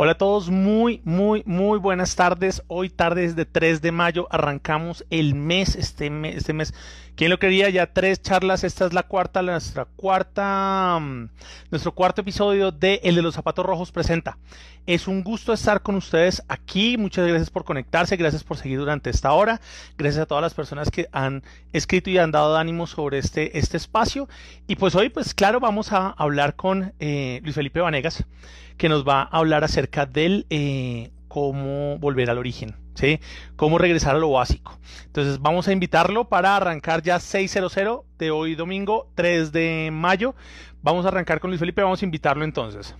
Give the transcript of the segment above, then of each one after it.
Hola a todos, muy, muy, muy buenas tardes. Hoy tarde de 3 de mayo arrancamos el mes, este mes, este mes. ¿Quién lo quería? Ya tres charlas. Esta es la cuarta, nuestra cuarta, mm, nuestro cuarto episodio de El de los zapatos rojos presenta. Es un gusto estar con ustedes aquí. Muchas gracias por conectarse, gracias por seguir durante esta hora. Gracias a todas las personas que han escrito y han dado ánimo sobre este, este espacio. Y pues hoy, pues claro, vamos a hablar con eh, Luis Felipe Vanegas que nos va a hablar acerca del eh, cómo volver al origen, ¿sí? Cómo regresar a lo básico. Entonces vamos a invitarlo para arrancar ya 600 de hoy domingo 3 de mayo. Vamos a arrancar con Luis Felipe, vamos a invitarlo entonces.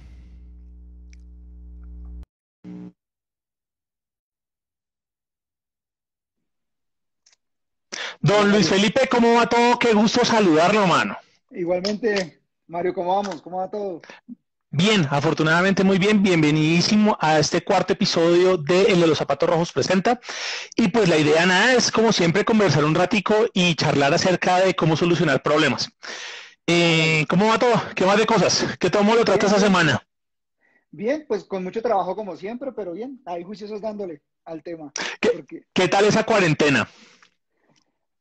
Don Luis Felipe, ¿cómo va todo? Qué gusto saludarlo, mano. Igualmente, Mario, ¿cómo vamos? ¿Cómo va todo? Bien, afortunadamente muy bien, bienvenidísimo a este cuarto episodio de El de los Zapatos Rojos Presenta. Y pues la idea nada es como siempre conversar un ratico y charlar acerca de cómo solucionar problemas. Eh, ¿Cómo va todo? ¿Qué más de cosas? ¿Qué tomo lo trata esta semana? Bien, pues con mucho trabajo como siempre, pero bien, hay juiciosos dándole al tema. ¿Qué, tal esa cuarentena?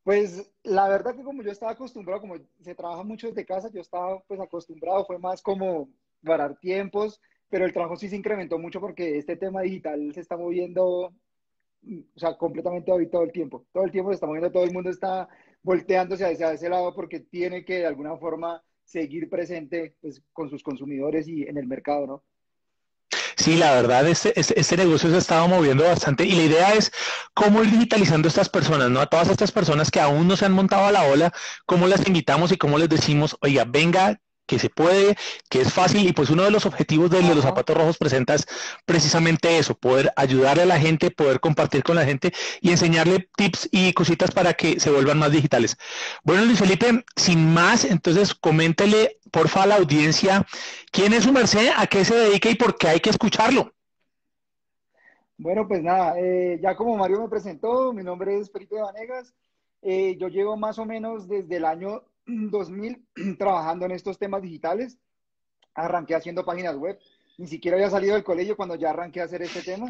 Pues la verdad que como yo estaba acostumbrado, como se trabaja mucho desde casa, yo estaba pues acostumbrado, fue más como parar tiempos, pero el trabajo sí se incrementó mucho porque este tema digital se está moviendo, o sea, completamente hoy todo el tiempo. Todo el tiempo se está moviendo, todo el mundo está volteándose hacia ese lado porque tiene que de alguna forma seguir presente pues, con sus consumidores y en el mercado, ¿no? Sí, la verdad, este, este, este, negocio se ha estado moviendo bastante y la idea es cómo ir digitalizando a estas personas, ¿no? A todas estas personas que aún no se han montado a la ola, cómo las invitamos y cómo les decimos, oiga, venga, que se puede, que es fácil y pues uno de los objetivos de, los zapatos rojos presenta es precisamente eso, poder ayudarle a la gente, poder compartir con la gente y enseñarle tips y cositas para que se vuelvan más digitales. Bueno, Luis Felipe, sin más, entonces coméntele porfa a la audiencia quién es su merced, a qué se dedica y por qué hay que escucharlo. Bueno, pues nada, eh, ya como Mario me presentó, mi nombre es Felipe Vanegas. Eh, yo llevo más o menos desde el año 2000 trabajando en estos temas digitales. Arranqué haciendo páginas web. Ni siquiera había salido del colegio cuando ya arranqué a hacer este tema.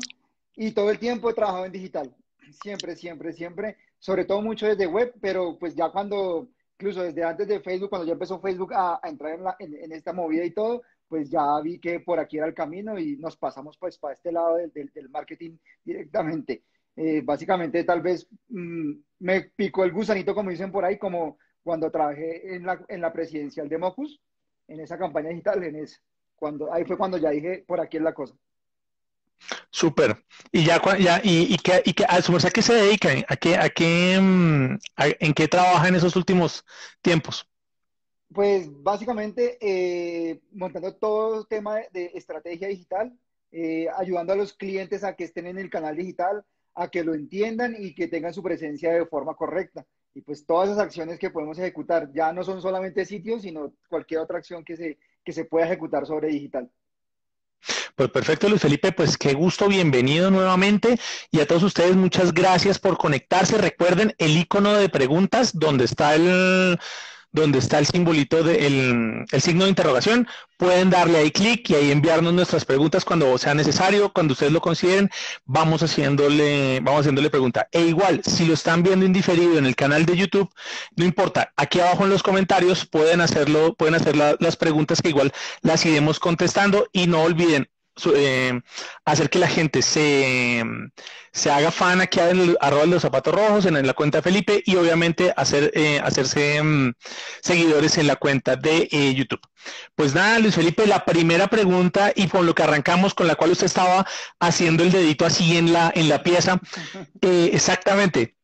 Y todo el tiempo he trabajado en digital. Siempre, siempre, siempre. Sobre todo mucho desde web, pero pues ya cuando, incluso desde antes de Facebook, cuando ya empezó Facebook a, entrar en, esta movida y todo, pues ya vi que por aquí era el camino y nos pasamos pues para este lado del, marketing directamente. Eh, básicamente tal vez mm, me picó el gusanito, como dicen por ahí, como cuando trabajé en la, en la presidencial de Mocus, en esa campaña digital, en ese. Cuando, ahí fue cuando ya dije, por aquí es la cosa. Súper. Y ya, ya y, y, que, y que, a su ¿a qué se dedica? ¿A qué, a qué, mm, ¿En qué trabaja en esos últimos tiempos? Pues básicamente eh, montando todo el tema de, estrategia digital, eh, ayudando a los clientes a que estén en el canal digital, a que lo entiendan y que tengan su presencia de forma correcta. Y pues todas esas acciones que podemos ejecutar ya no son solamente sitios, sino cualquier otra acción que se, que se pueda ejecutar sobre digital. Pues perfecto, Luis Felipe, pues qué gusto, bienvenido nuevamente y a todos ustedes muchas gracias por conectarse. Recuerden el icono de preguntas donde está el donde está el simbolito del el signo de interrogación. Pueden darle ahí clic y ahí enviarnos nuestras preguntas cuando sea necesario, cuando ustedes lo consideren, vamos haciéndole, vamos haciéndole pregunta. E igual, si lo están viendo indiferido en el canal de YouTube, no importa, aquí abajo en los comentarios pueden hacerlo, pueden hacer las preguntas que igual las iremos contestando y no olviden, eh, hacer que la gente se, se haga fan aquí en el arroba de los zapatos rojos, en, la cuenta de Felipe, y obviamente hacer, eh, hacerse mm, seguidores en la cuenta de eh, YouTube. Pues nada, Luis Felipe, la primera pregunta y con lo que arrancamos, con la cual usted estaba haciendo el dedito así en la, en la pieza, exactamente,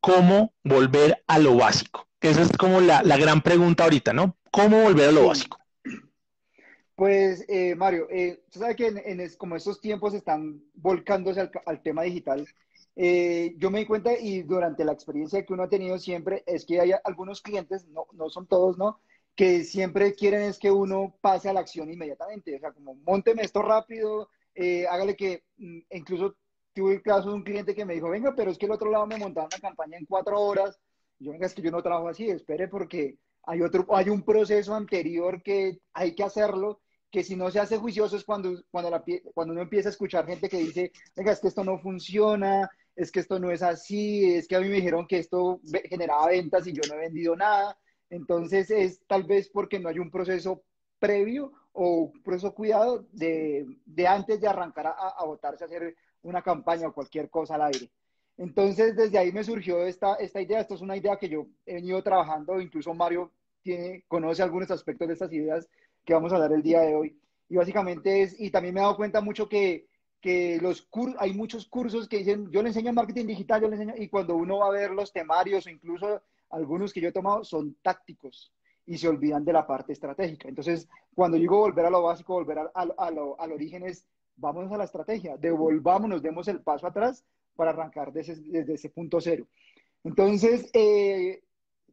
¿cómo volver a lo básico? Esa es como la, la gran pregunta ahorita, ¿no? ¿Cómo volver a lo básico? Pues, eh, Mario, eh, usted sabe que en, como estos tiempos están volcándose al, tema digital, eh, yo me di cuenta y durante la experiencia que uno ha tenido siempre es que hay algunos clientes, no, no son todos, ¿no? Que siempre quieren es que uno pase a la acción inmediatamente, o sea, como monteme esto rápido, eh, hágale que, mm, incluso tuve el caso de un cliente que me dijo, venga, pero es que el otro lado me montaron una campaña en cuatro horas, yo venga, es que yo no trabajo así, espere porque hay otro, hay un proceso anterior que hay que hacerlo que si no se hace juicioso es cuando, cuando, la, cuando uno empieza a escuchar gente que dice, venga, es que esto no funciona, es que esto no es así, es que a mí me dijeron que esto generaba ventas y yo no he vendido nada. Entonces es tal vez porque no hay un proceso previo o un proceso cuidado de, de antes de arrancar a, a votarse a hacer una campaña o cualquier cosa al aire. Entonces, desde ahí me surgió esta, esta idea. Esto es una idea que yo he venido trabajando, incluso Mario tiene, conoce algunos aspectos de estas ideas que vamos a hablar el día de hoy. Y básicamente es, y también me he dado cuenta mucho que, que los cursos, hay muchos cursos que dicen, yo le enseño marketing digital, yo le enseño, y cuando uno va a ver los temarios o incluso algunos que yo he tomado son tácticos y se olvidan de la parte estratégica. Entonces, cuando digo volver a lo básico, volver a, a, lo, al origen es, vámonos a la estrategia, devolvámonos, demos el paso atrás para arrancar desde, desde ese punto cero. Entonces, eh,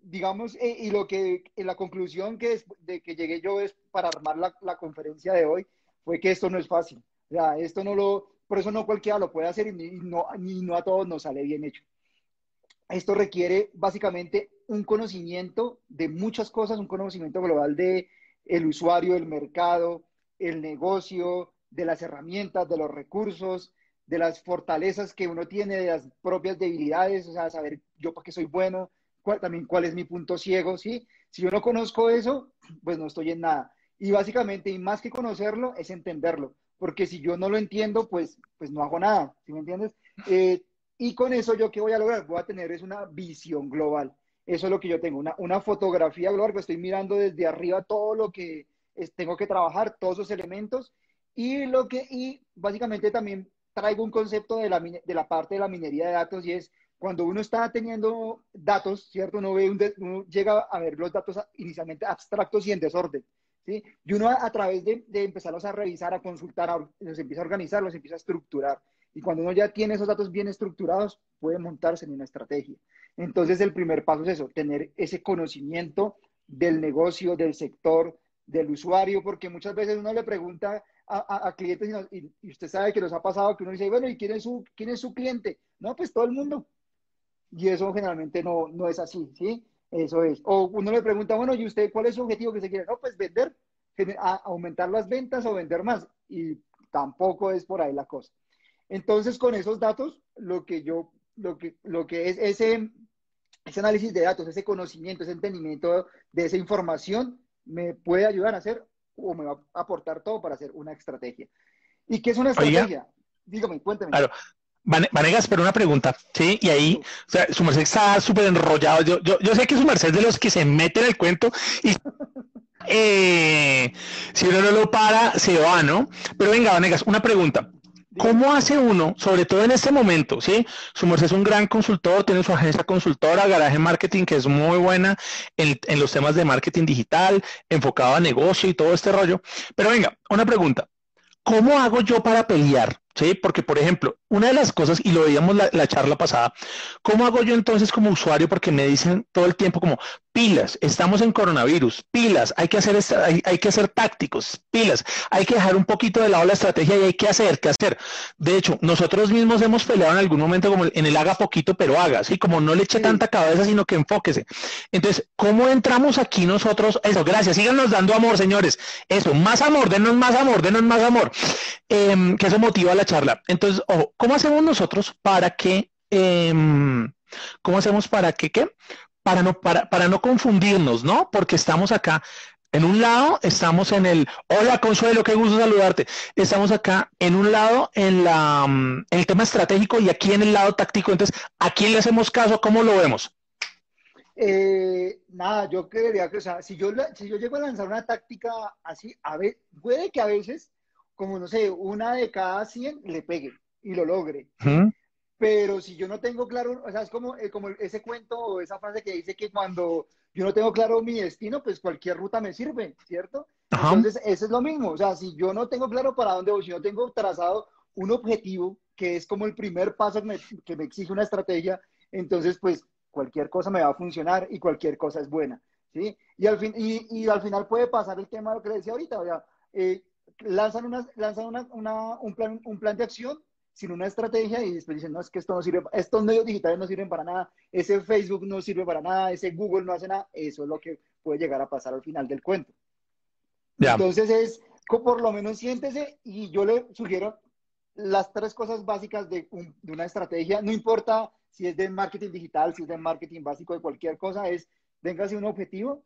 digamos, eh, y lo que, la conclusión que es, de que llegué yo es para armar la, la, conferencia de hoy, fue que esto no es fácil. O sea, esto no lo, por eso no cualquiera lo puede hacer y no, ni no a todos nos sale bien hecho. Esto requiere básicamente un conocimiento de muchas cosas, un conocimiento global de el usuario, el mercado, el negocio, de las herramientas, de los recursos, de las fortalezas que uno tiene, de las propias debilidades, o sea, saber yo para qué soy bueno, también cuál es mi punto ciego, ¿sí? Si yo no conozco eso, pues no estoy en nada. Y básicamente, y más que conocerlo, es entenderlo, porque si yo no lo entiendo, pues, pues no hago nada, ¿sí me entiendes? Eh, y con eso yo qué voy a lograr? Voy a tener es una visión global. Eso es lo que yo tengo, una, una fotografía global, que estoy mirando desde arriba todo lo que tengo que trabajar, todos esos elementos, y lo que, y básicamente también traigo un concepto de la, de la parte de la minería de datos y es cuando uno está teniendo datos, ¿cierto? Uno, ve un llega a ver los datos inicialmente abstractos y en desorden, ¿sí? Y uno a, través de, de, empezarlos a revisar, a consultar, los empieza a organizar, los empieza a estructurar. Y cuando uno ya tiene esos datos bien estructurados, puede montarse en una estrategia. Entonces, el primer paso es eso, tener ese conocimiento del negocio, del sector, del usuario, porque muchas veces uno le pregunta a, a, clientes y, y, usted sabe que nos ha pasado que uno dice, bueno, ¿y quién es su, quién es su cliente? No, pues todo el mundo. Y eso generalmente no, no es así, ¿sí? Eso es. O uno le pregunta, bueno, ¿y usted cuál es su objetivo que se quiere? No, pues vender, aumentar las ventas o vender más. Y tampoco es por ahí la cosa. Entonces, con esos datos, lo que yo, lo que, lo que es ese, ese análisis de datos, ese conocimiento, ese entendimiento de esa información, me puede ayudar a hacer o me va a aportar todo para hacer una estrategia. ¿Y qué es una estrategia? Dígame, cuénteme. Claro, Vanegas, pero una pregunta, ¿sí? Y ahí, o sea, su merced está súper enrollado. Yo, yo, yo, sé que su merced es de los que se mete en el cuento y eh, si uno no lo para, se va, ¿no? Pero venga, Vanegas, una pregunta. ¿Cómo hace uno, sobre todo en este momento, sí? Su merced es un gran consultor, tiene su agencia consultora, Garaje Marketing, que es muy buena en, en los temas de marketing digital, enfocado a negocio y todo este rollo. Pero venga, una pregunta. ¿Cómo hago yo para pelear ¿sí? Porque, por ejemplo, una de las cosas, y lo veíamos la, la, charla pasada, ¿cómo hago yo entonces como usuario? Porque me dicen todo el tiempo como, pilas, estamos en coronavirus, pilas, hay que hacer, hay, hay, que hacer tácticos, pilas, hay que dejar un poquito de lado la estrategia y hay que hacer, ¿qué hacer? De hecho, nosotros mismos hemos peleado en algún momento como en el haga poquito, pero haga, ¿sí? Como no le eche tanta cabeza, sino que enfóquese. Entonces, ¿cómo entramos aquí nosotros? Eso, gracias, síganos dando amor, señores. Eso, más amor, denos más amor, denos más amor. Eh, que eso motiva la charla. Entonces, ojo, ¿cómo hacemos nosotros para que, eh, cómo hacemos para que, qué? Para no, para, para no confundirnos, ¿no? Porque estamos acá. En un lado estamos en el, hola Consuelo, qué gusto saludarte. Estamos acá en un lado en, la, en el tema estratégico y aquí en el lado táctico. Entonces, ¿a quién le hacemos caso? ¿Cómo lo vemos? Eh, nada, yo creería que, o sea, si yo, si yo llego a lanzar una táctica así, a ver, puede que a veces como no sé, una de cada 100 le pegue y lo logre. Pero si yo no tengo claro, o sea, es como, eh, como ese cuento o esa frase que dice que cuando yo no tengo claro mi destino, pues cualquier ruta me sirve, ¿cierto? Entonces, eso es lo mismo. O sea, si yo no tengo claro para dónde voy, si no tengo trazado un objetivo, que es como el primer paso que me, que me exige una estrategia, entonces, pues cualquier cosa me va a funcionar y cualquier cosa es buena, ¿sí? Y al, fin, y, y al final puede pasar el tema de lo que le decía ahorita, o sea, eh, lanzan, una, lanzan una, una, un, plan, un plan de acción sin una estrategia y después dicen, no, es que esto no sirve, estos medios digitales no sirven para nada, ese Facebook no sirve para nada, ese Google no hace nada, eso es lo que puede llegar a pasar al final del cuento. Entonces es por lo menos siéntese y yo le sugiero las tres cosas básicas de, de, una estrategia, no importa si es de marketing digital, si es de marketing básico, de cualquier cosa, es téngase un objetivo,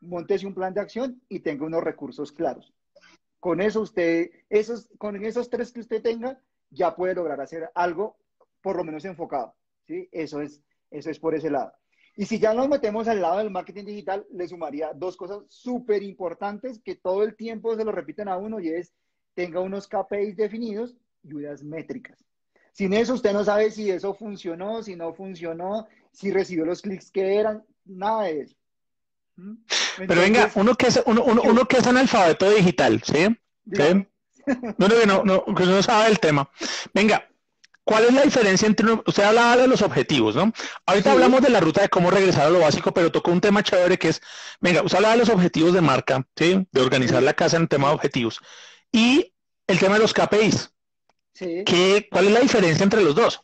montese un plan de acción y tenga unos recursos claros. Con eso usted, esos, con esos tres que usted tenga, ya puede lograr hacer algo por lo menos enfocado. ¿sí? Eso, es, eso es por ese lado. Y si ya nos metemos al lado del marketing digital, le sumaría dos cosas súper importantes que todo el tiempo se lo repiten a uno y es tenga unos KPIs definidos y unas métricas. Sin eso usted no sabe si eso funcionó, si no funcionó, si recibió los clics que eran, nada de eso. Pero venga, uno que es, uno, uno, que es analfabeto digital, ¿sí? ¿Sí? No, no, no, que no sabe el tema. Venga, ¿cuál es la diferencia entre usted hablaba de los objetivos, ¿no? Ahorita hablamos de la ruta de cómo regresar a lo básico, pero tocó un tema chévere que es, venga, usted hablaba de los objetivos de marca, ¿sí? De organizar la casa en tema de objetivos. Y el tema de los KPIs. ¿Qué, ¿Cuál es la diferencia entre los dos?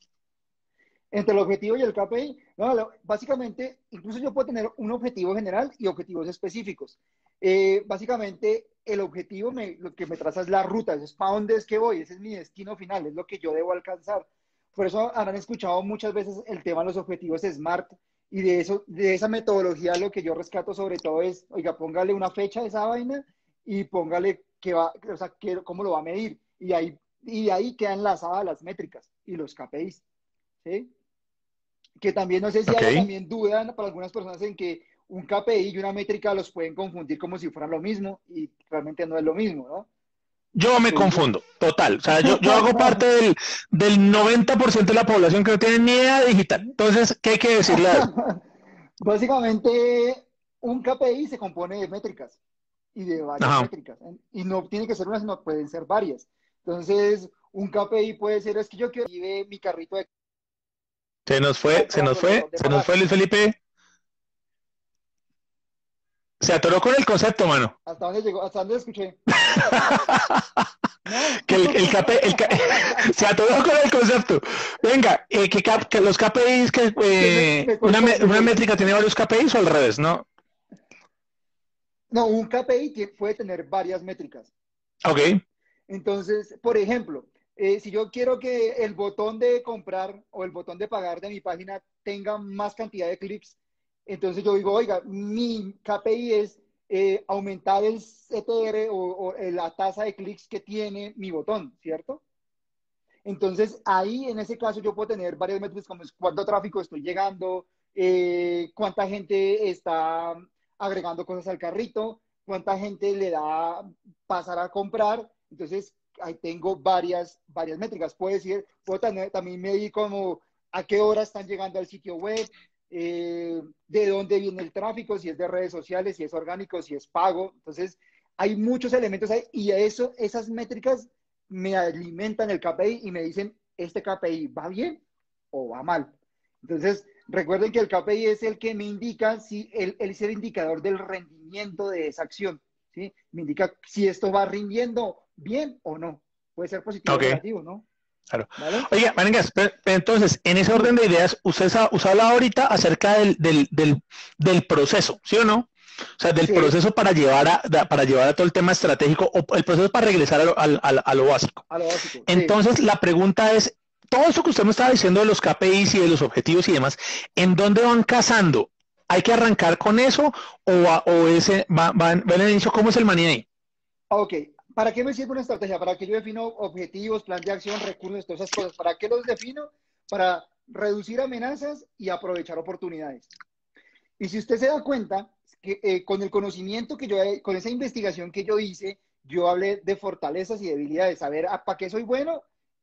Entre el objetivo y el KPI, básicamente, incluso yo puedo tener un objetivo general y objetivos específicos. Eh, básicamente, el objetivo lo que me traza es la ruta, es para dónde es que voy, ese es mi destino final, es lo que yo debo alcanzar. Por eso habrán escuchado muchas veces el tema de los objetivos SMART y de, eso, de esa metodología lo que yo rescato sobre todo es, oiga, póngale una fecha a esa vaina y póngale que va, o sea, cómo lo va a medir. Y ahí y ahí quedan enlazada las métricas y los KPIs. ¿sí? Que también no sé si hay también dudan para algunas personas en que un KPI y una métrica los pueden confundir como si fueran lo mismo y realmente no es lo mismo, ¿no? Yo me confundo, total. O sea, yo, yo hago parte del, del 90% de la población que no tiene ni idea digital. Entonces, ¿qué hay que decirle Básicamente, un KPI se compone de métricas y de varias métricas. Y no tiene que ser una, sino pueden ser varias. Entonces, un KPI puede ser, es que yo quiero que mi carrito de... Se nos fue, se nos fue, se nos fue Luis Felipe. Se atoró con el concepto, mano. ¿Hasta dónde llegó? ¿Hasta dónde escuché? que el, el, el se atoró con el concepto. Venga, eh, que, que, los KPIs, que eh, una, una métrica tiene varios KPIs o al revés, ¿no? No, un KPI puede tener varias métricas. Ok. Entonces, por ejemplo, eh, si yo quiero que el botón de comprar o el botón de pagar de mi página tenga más cantidad de clics, entonces yo digo, oiga, mi KPI es eh, aumentar el CTR o, la tasa de clics que tiene mi botón, ¿cierto? Entonces, ahí en ese caso yo puedo tener varias métricas como cuánto tráfico estoy llegando, eh, cuánta gente está agregando cosas al carrito, cuánta gente le da pasar a comprar entonces, ahí tengo varias, varias métricas. Puedo decir, puedo también medir como a qué hora están llegando al sitio web, eh, de dónde viene el tráfico, si es de redes sociales, si es orgánico, si es pago. Entonces, hay muchos elementos ahí y eso, esas métricas me alimentan el KPI y me dicen, este KPI va bien o va mal. Entonces, recuerden que el KPI es el que me indica si el, es el indicador del rendimiento de esa acción. ¿sí? Me indica si esto va rindiendo bien o no. Puede ser positivo o negativo, ¿no? Claro. Oye, Marengas, entonces, en ese orden de ideas, usted, usted habla ahorita acerca del, del, del, proceso, ¿sí o no? O sea, del proceso para llevar, a, para llevar a todo el tema estratégico o el proceso para regresar a lo, a, a, lo básico. A lo básico. Entonces, la pregunta es, todo eso que usted me estaba diciendo de los KPIs y de los objetivos y demás, ¿en dónde van casando? ¿Hay que arrancar con eso o, o ese va, va, va en el inicio? ¿Cómo es el maní ahí? Ok, ¿Para qué me sirve una estrategia? ¿Para qué yo defino objetivos, plan de acción, recursos, todas esas cosas? ¿Para qué los defino? Para reducir amenazas y aprovechar oportunidades. Y si usted se da cuenta, que eh, con el conocimiento que yo, con esa investigación que yo hice, yo hablé de fortalezas y debilidades, saber ah, para qué soy bueno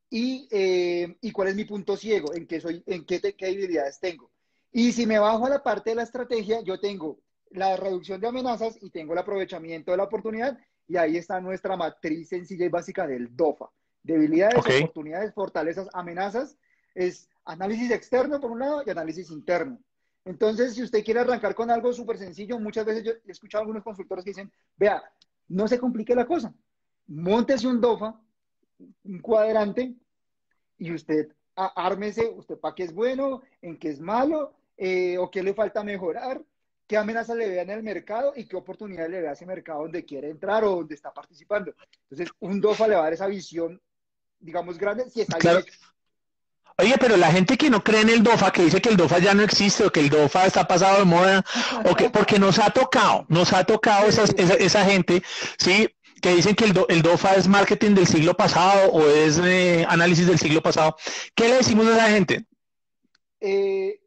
y, eh, y, cuál es mi punto ciego, en qué, soy, en qué debilidades tengo. Y si me bajo a la parte de la estrategia, yo tengo la reducción de amenazas y tengo el aprovechamiento de la oportunidad y ahí está nuestra matriz sencilla y básica del DOFA. Debilidades, oportunidades, fortalezas, amenazas. Es análisis externo por un lado y análisis interno. Entonces, si usted quiere arrancar con algo súper sencillo, muchas veces yo he escuchado a algunos consultores que dicen, vea, no se complique la cosa. Móntese un DOFA, un cuadrante, y usted ármese, usted para qué es bueno, en qué es malo, eh, o qué le falta mejorar, qué amenaza le vea en el mercado y qué oportunidad le vea a ese mercado donde quiere entrar o donde está participando. Entonces, un DOFA le va a dar esa visión, digamos, grande si está claro. Oye, pero la gente que no cree en el DOFA, que dice que el DOFA ya no existe o que el DOFA está pasado de moda, o que, porque nos ha tocado, nos ha tocado esa, esa, gente, ¿sí? Que dicen que el, el, DOFA es marketing del siglo pasado o es eh, análisis del siglo pasado. ¿Qué le decimos a esa gente? Eh,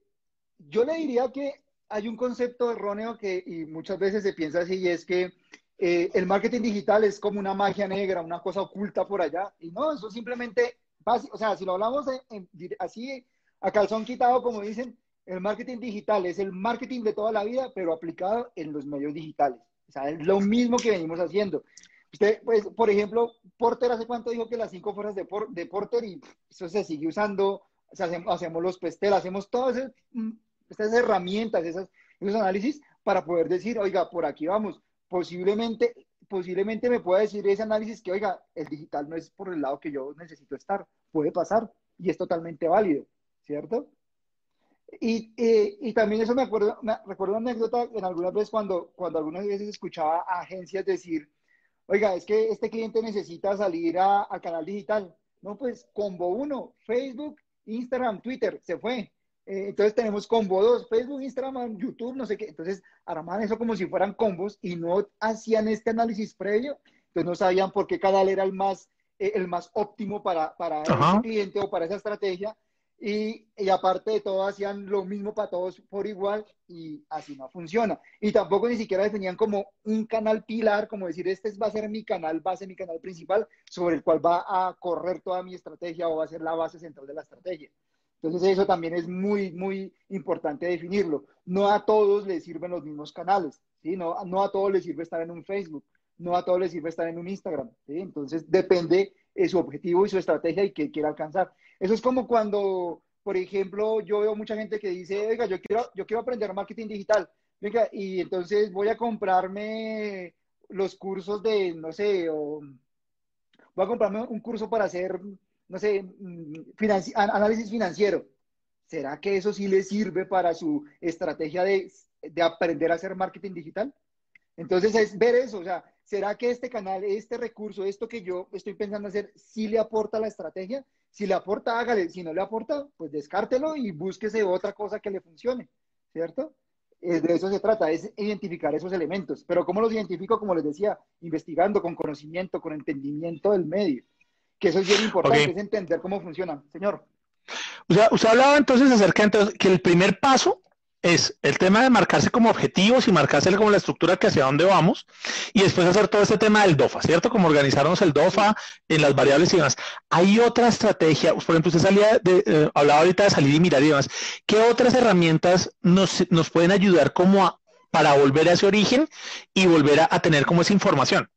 yo le diría que hay un concepto erróneo que y muchas veces se piensa así y es que eh, el marketing digital es como una magia negra, una cosa oculta por allá. Y no, eso simplemente o sea, si lo hablamos así a calzón quitado, como dicen, el marketing digital es el marketing de toda la vida, pero aplicado en los medios digitales. O sea, es lo mismo que venimos haciendo. Usted, pues, por ejemplo, Porter hace cuánto dijo que las cinco fuerzas de, de Porter y eso se sigue usando, hacemos, los pestel, hacemos todas mm, estas herramientas, esas, esos análisis para poder decir, oiga, por aquí vamos. Posiblemente posiblemente me pueda decir ese análisis que, oiga, el digital no es por el lado que yo necesito estar. Puede pasar y es totalmente válido, ¿cierto? Y, y también eso me acuerdo, me recuerdo una anécdota en algunas veces cuando, cuando algunas veces escuchaba a agencias decir, oiga, es que este cliente necesita salir al canal digital. No, pues combo uno, Facebook, Instagram, Twitter, se fue. Eh, entonces tenemos combo 2, Facebook, Instagram, YouTube, no sé qué. Entonces armaban eso como si fueran combos y no hacían este análisis previo. Entonces no sabían por qué canal era el más, eh, el más óptimo para, para ese cliente o para esa estrategia. Y, y, aparte de todo, hacían lo mismo para todos por igual y así no funciona. Y tampoco ni siquiera definían como un canal pilar, como decir, este va a ser mi canal base, mi canal principal, sobre el cual va a correr toda mi estrategia o va a ser la base central de la estrategia. Entonces eso también es muy, muy importante definirlo. No a todos les sirven los mismos canales, ¿sí? No, a todos les sirve estar en un Facebook, no a todos les sirve estar en un Instagram. Entonces depende de su objetivo y su estrategia y qué quiera alcanzar. Eso es como cuando, por ejemplo, yo veo mucha gente que dice, oiga, yo quiero, yo quiero aprender marketing digital, venga, y entonces voy a comprarme los cursos de, no sé, o voy a comprarme un curso para hacer no sé, mm, análisis financiero. ¿Será que eso sí le sirve para su estrategia de, aprender a hacer marketing digital? Entonces es ver eso, o sea, ¿será que este canal, este recurso, esto que yo estoy pensando hacer, sí le aporta la estrategia? Si le aporta, hágale. Si no le aporta, pues descártelo y búsquese otra cosa que le funcione, ¿cierto? de eso se trata, es identificar esos elementos. Pero ¿cómo los identifico? Como les decía, investigando con conocimiento, con entendimiento del medio que eso es bien importante, es entender cómo funciona. Señor. O sea, usted hablaba entonces acerca de que el primer paso es el tema de marcarse como objetivos y marcarse como la estructura que hacia dónde vamos y después hacer todo este tema del DOFA, ¿cierto? Como organizarnos el DOFA en las variables y demás. Hay otra estrategia, por ejemplo, usted salía de, eh, hablaba ahorita de salir y mirar y demás. ¿Qué otras herramientas nos, nos pueden ayudar como para volver a ese origen y volver a tener como esa información?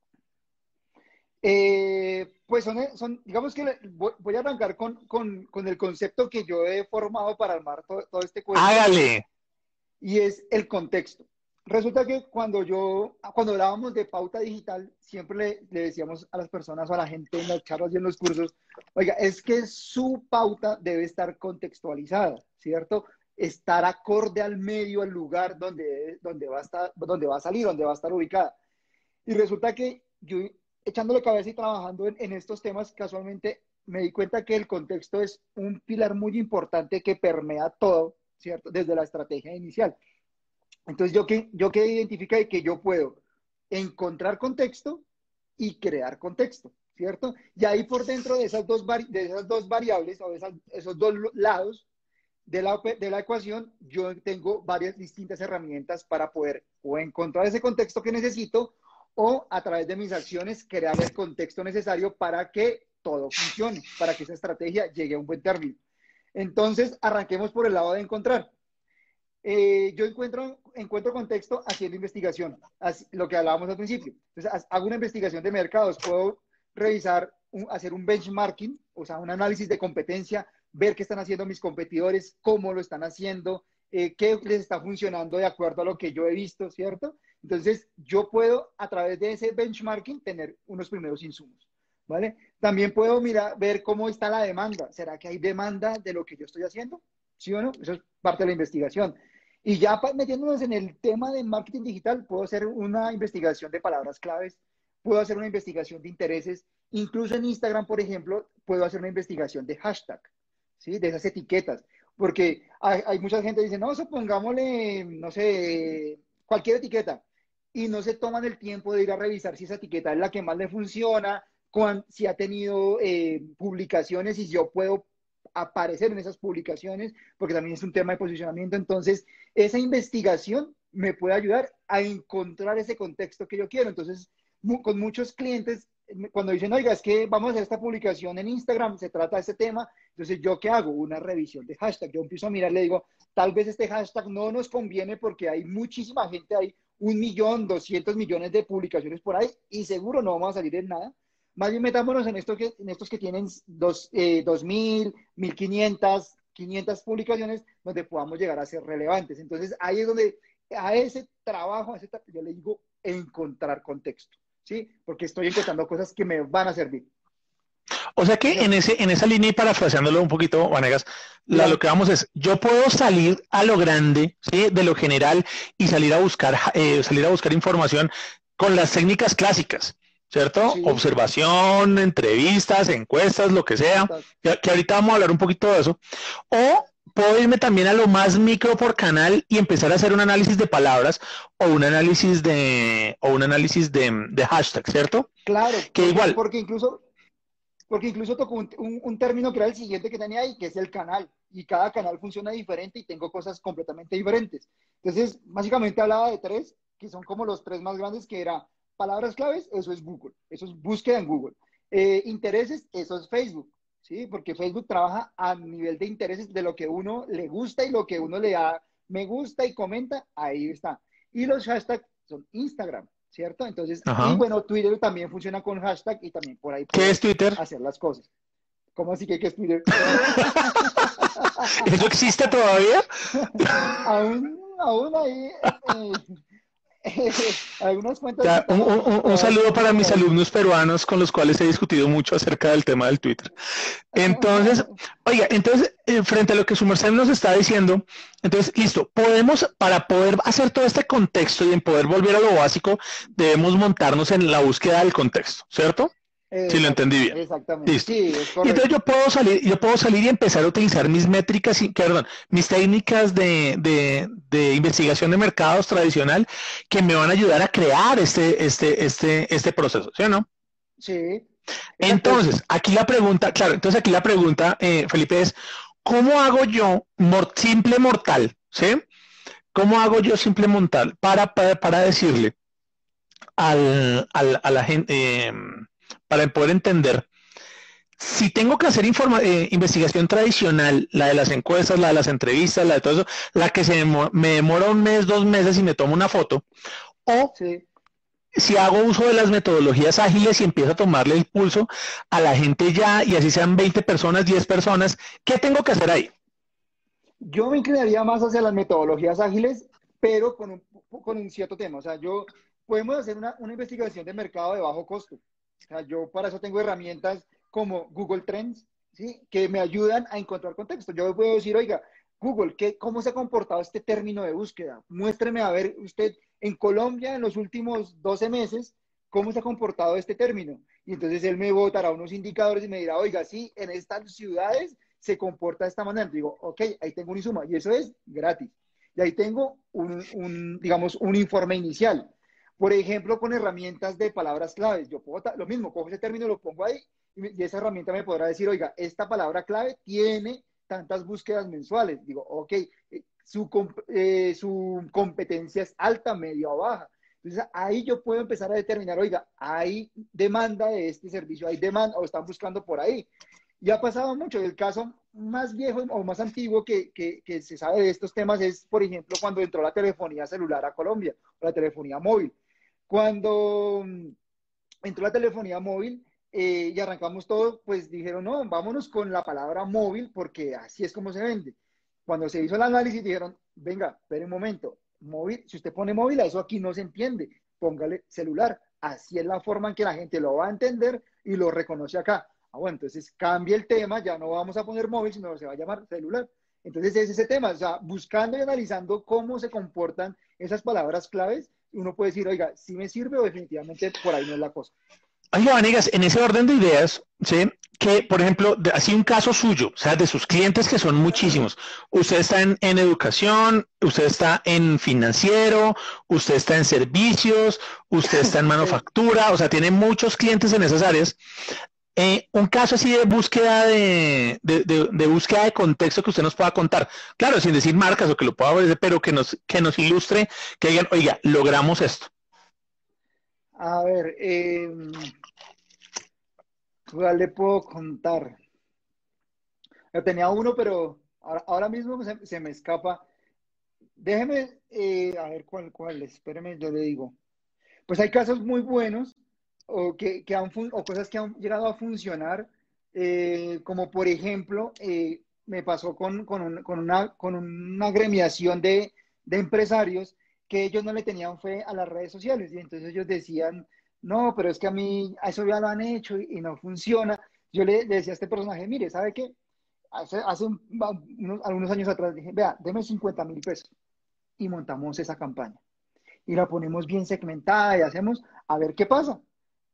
Eh, pues son, son, digamos que voy, a arrancar con, con, con, el concepto que yo he formado para armar todo, este cuento. Hágale. Y es el contexto. Resulta que cuando yo, cuando hablábamos de pauta digital, siempre le, le, decíamos a las personas o a la gente en las charlas y en los cursos, oiga, es que su pauta debe estar contextualizada, ¿cierto? Estar acorde al medio, al lugar donde, donde, va, a estar, donde va a salir, donde va a estar ubicada. Y resulta que yo echándole cabeza y trabajando en, estos temas, casualmente me di cuenta que el contexto es un pilar muy importante que permea todo, ¿cierto? Desde la estrategia inicial. Entonces, yo que, yo que identifica que yo puedo encontrar contexto y crear contexto, ¿cierto? Y ahí por dentro de esas dos, de esas dos variables o de esos dos lados de la, de la ecuación, yo tengo varias distintas herramientas para poder o encontrar ese contexto que necesito o a través de mis acciones crear el contexto necesario para que todo funcione, para que esa estrategia llegue a un buen término. Entonces, arranquemos por el lado de encontrar. Eh, yo encuentro, encuentro contexto haciendo investigación, lo que hablábamos al principio. Entonces, hago una investigación de mercados, puedo revisar, hacer un benchmarking, o sea, un análisis de competencia, ver qué están haciendo mis competidores, cómo lo están haciendo, eh, qué les está funcionando de acuerdo a lo que yo he visto, ¿cierto? Entonces, yo puedo a través de ese benchmarking tener unos primeros insumos, ¿vale? También puedo mirar, ver cómo está la demanda. ¿Será que hay demanda de lo que yo estoy haciendo? ¿Sí o no? Eso es parte de la investigación. Y ya metiéndonos en el tema de marketing digital, puedo hacer una investigación de palabras claves, puedo hacer una investigación de intereses, incluso en Instagram, por ejemplo, puedo hacer una investigación de hashtag, ¿sí? De esas etiquetas. Porque hay, mucha gente que dice, no, supongámosle, no sé, cualquier etiqueta, y no se toman el tiempo de ir a revisar si esa etiqueta es la que más le funciona, si ha tenido eh, publicaciones y yo puedo aparecer en esas publicaciones, porque también es un tema de posicionamiento. Entonces, esa investigación me puede ayudar a encontrar ese contexto que yo quiero. Entonces, con muchos clientes, cuando dicen, oiga, es que vamos a hacer esta publicación en Instagram, se trata de este tema, entonces, ¿yo qué hago? Una revisión de hashtag. Yo empiezo a mirar, le digo, tal vez este hashtag no nos conviene porque hay muchísima gente, hay un millón, doscientos millones de publicaciones por ahí y seguro no vamos a salir en nada. Más bien metámonos en, estos que, en estos que tienen dos, eh, 2.000, 1.500, 500 publicaciones donde podamos llegar a ser relevantes. Entonces, ahí es donde a ese trabajo, a ese, yo le digo encontrar contexto. ¿sí? Porque estoy encontrando cosas que me van a servir. O sea que en, ese, en esa línea y parafraseándolo un poquito, Vanegas, lo que vamos es, yo puedo salir a lo grande, ¿sí? de lo general y salir a buscar, eh, salir a buscar información con las técnicas clásicas, ¿cierto? Observación, entrevistas, encuestas, lo que sea, que, que, ahorita vamos a hablar un poquito de eso. O puedo irme también a lo más micro por canal y empezar a hacer un análisis de palabras o un análisis de o un análisis de, de hashtag, ¿cierto? Claro, que igual porque incluso porque incluso tocó un, término que era el siguiente que tenía ahí, que es el canal. Y cada canal funciona diferente y tengo cosas completamente diferentes. Entonces, básicamente hablaba de tres, que son como los tres más grandes, que era palabras claves, eso es Google, eso es búsqueda en Google. Eh, intereses, eso es Facebook. ¿sí? Porque Facebook trabaja a nivel de intereses de lo que uno le gusta y lo que uno le da me gusta y comenta, ahí está. Y los hashtags son Instagram, ¿cierto? Entonces, y bueno, Twitter también funciona con hashtag y también por ahí ¿Qué es Twitter? hacer las cosas. ¿Cómo así que qué es Twitter? ¿Eso existe todavía? aún, aún ahí. Eh, Algunas cuentas. un, saludo para mis alumnos peruanos con los cuales he discutido mucho acerca del tema del Twitter. Entonces, oiga, entonces, eh, frente a lo que su merced nos está diciendo, entonces, listo, podemos, para poder hacer todo este contexto y en poder volver a lo básico, debemos montarnos en la búsqueda del contexto, ¿cierto? Si lo entendí bien. Exactamente. y entonces yo puedo salir, yo puedo salir y empezar a utilizar mis métricas, y, perdón, mis técnicas de, de, investigación de mercados tradicional que me van a ayudar a crear este, este, este, este proceso, ¿sí o no? Sí. Entonces, aquí la pregunta, claro, entonces aquí la pregunta, eh, Felipe, es, ¿cómo hago yo simple mortal, ¿sí? ¿Cómo hago yo simple mortal para, para, decirle al, al, a la gente, em, para poder entender. Si tengo que hacer eh, investigación tradicional, la de las encuestas, la de las entrevistas, la de todo eso, la que se me demora un mes, dos meses y me tomo una foto, o si hago uso de las metodologías ágiles y empiezo a tomarle el pulso a la gente ya, y así sean 20 personas, 10 personas, ¿qué tengo que hacer ahí? Yo me inclinaría más hacia las metodologías ágiles, pero con un, con un cierto tema. O sea, yo podemos hacer una, una investigación de mercado de bajo costo yo para eso tengo herramientas como Google Trends, ¿sí? Que me ayudan a encontrar contexto. Yo puedo decir, oiga, Google, ¿qué, ¿cómo se ha comportado este término de búsqueda? Muéstreme a ver usted en Colombia en los últimos 12 meses, ¿cómo se ha comportado este término? Y entonces él me botará unos indicadores y me dirá, oiga, sí, en estas ciudades se comporta de esta manera. Digo, ok, ahí tengo un insuma y eso es gratis. Y ahí tengo un, un digamos, un informe inicial. Por ejemplo, con herramientas de palabras claves. Yo puedo, lo mismo, cojo ese término, lo pongo ahí y, esa herramienta me podrá decir, oiga, esta palabra clave tiene tantas búsquedas mensuales. Digo, ok, eh, su, eh, su competencia es alta, media o baja. Entonces ahí yo puedo empezar a determinar, oiga, hay demanda de este servicio, hay demanda o están buscando por ahí. Y ha pasado mucho. El caso más viejo o más antiguo que, que, que, se sabe de estos temas es, por ejemplo, cuando entró la telefonía celular a Colombia, o la telefonía móvil. Cuando mm, entró la telefonía móvil eh, y arrancamos todo, pues dijeron, no, vámonos con la palabra móvil porque así es como se vende. Cuando se hizo el análisis dijeron, venga, espere un momento, móvil, si usted pone móvil, a eso aquí no se entiende, póngale celular. Así es la forma en que la gente lo va a entender y lo reconoce acá. Ah, bueno, entonces cambia el tema, ya no vamos a poner móvil, sino se va a llamar celular. Entonces es ese tema, o sea, buscando y analizando cómo se comportan esas palabras claves, uno puede decir, oiga, si me sirve o definitivamente por ahí no es la cosa. Oiga, Vanegas, en ese orden de ideas, ¿sí? que, por ejemplo, así un caso suyo, o sea, de sus clientes que son muchísimos. Usted está en, en, educación, usted está en financiero, usted está en servicios, usted está en manufactura, o sea, tiene muchos clientes en esas áreas. Eh, un caso así de búsqueda de, de, búsqueda de contexto que usted nos pueda contar. Claro, sin decir marcas o que lo pueda ver, pero que nos, que nos ilustre, que digan, oiga, logramos esto. A ver, eh, ¿cuál le puedo contar? Yo tenía uno, pero ahora, mismo se, me escapa. Déjeme, eh, a ver cuál, cuál, espéreme, yo le digo. Pues hay casos muy buenos o, que, han o cosas que han llegado a funcionar, eh, como por ejemplo, eh, me pasó con, con, una, con una gremiación de, de, empresarios que ellos no le tenían fe a las redes sociales y entonces ellos decían, no, pero es que a mí eso ya lo han hecho y, no funciona. Yo le, decía a este personaje, mire, ¿sabe qué? Hace, hace unos, algunos años atrás dije, vea, deme 50 mil pesos y montamos esa campaña. Y la ponemos bien segmentada y hacemos a ver qué pasa.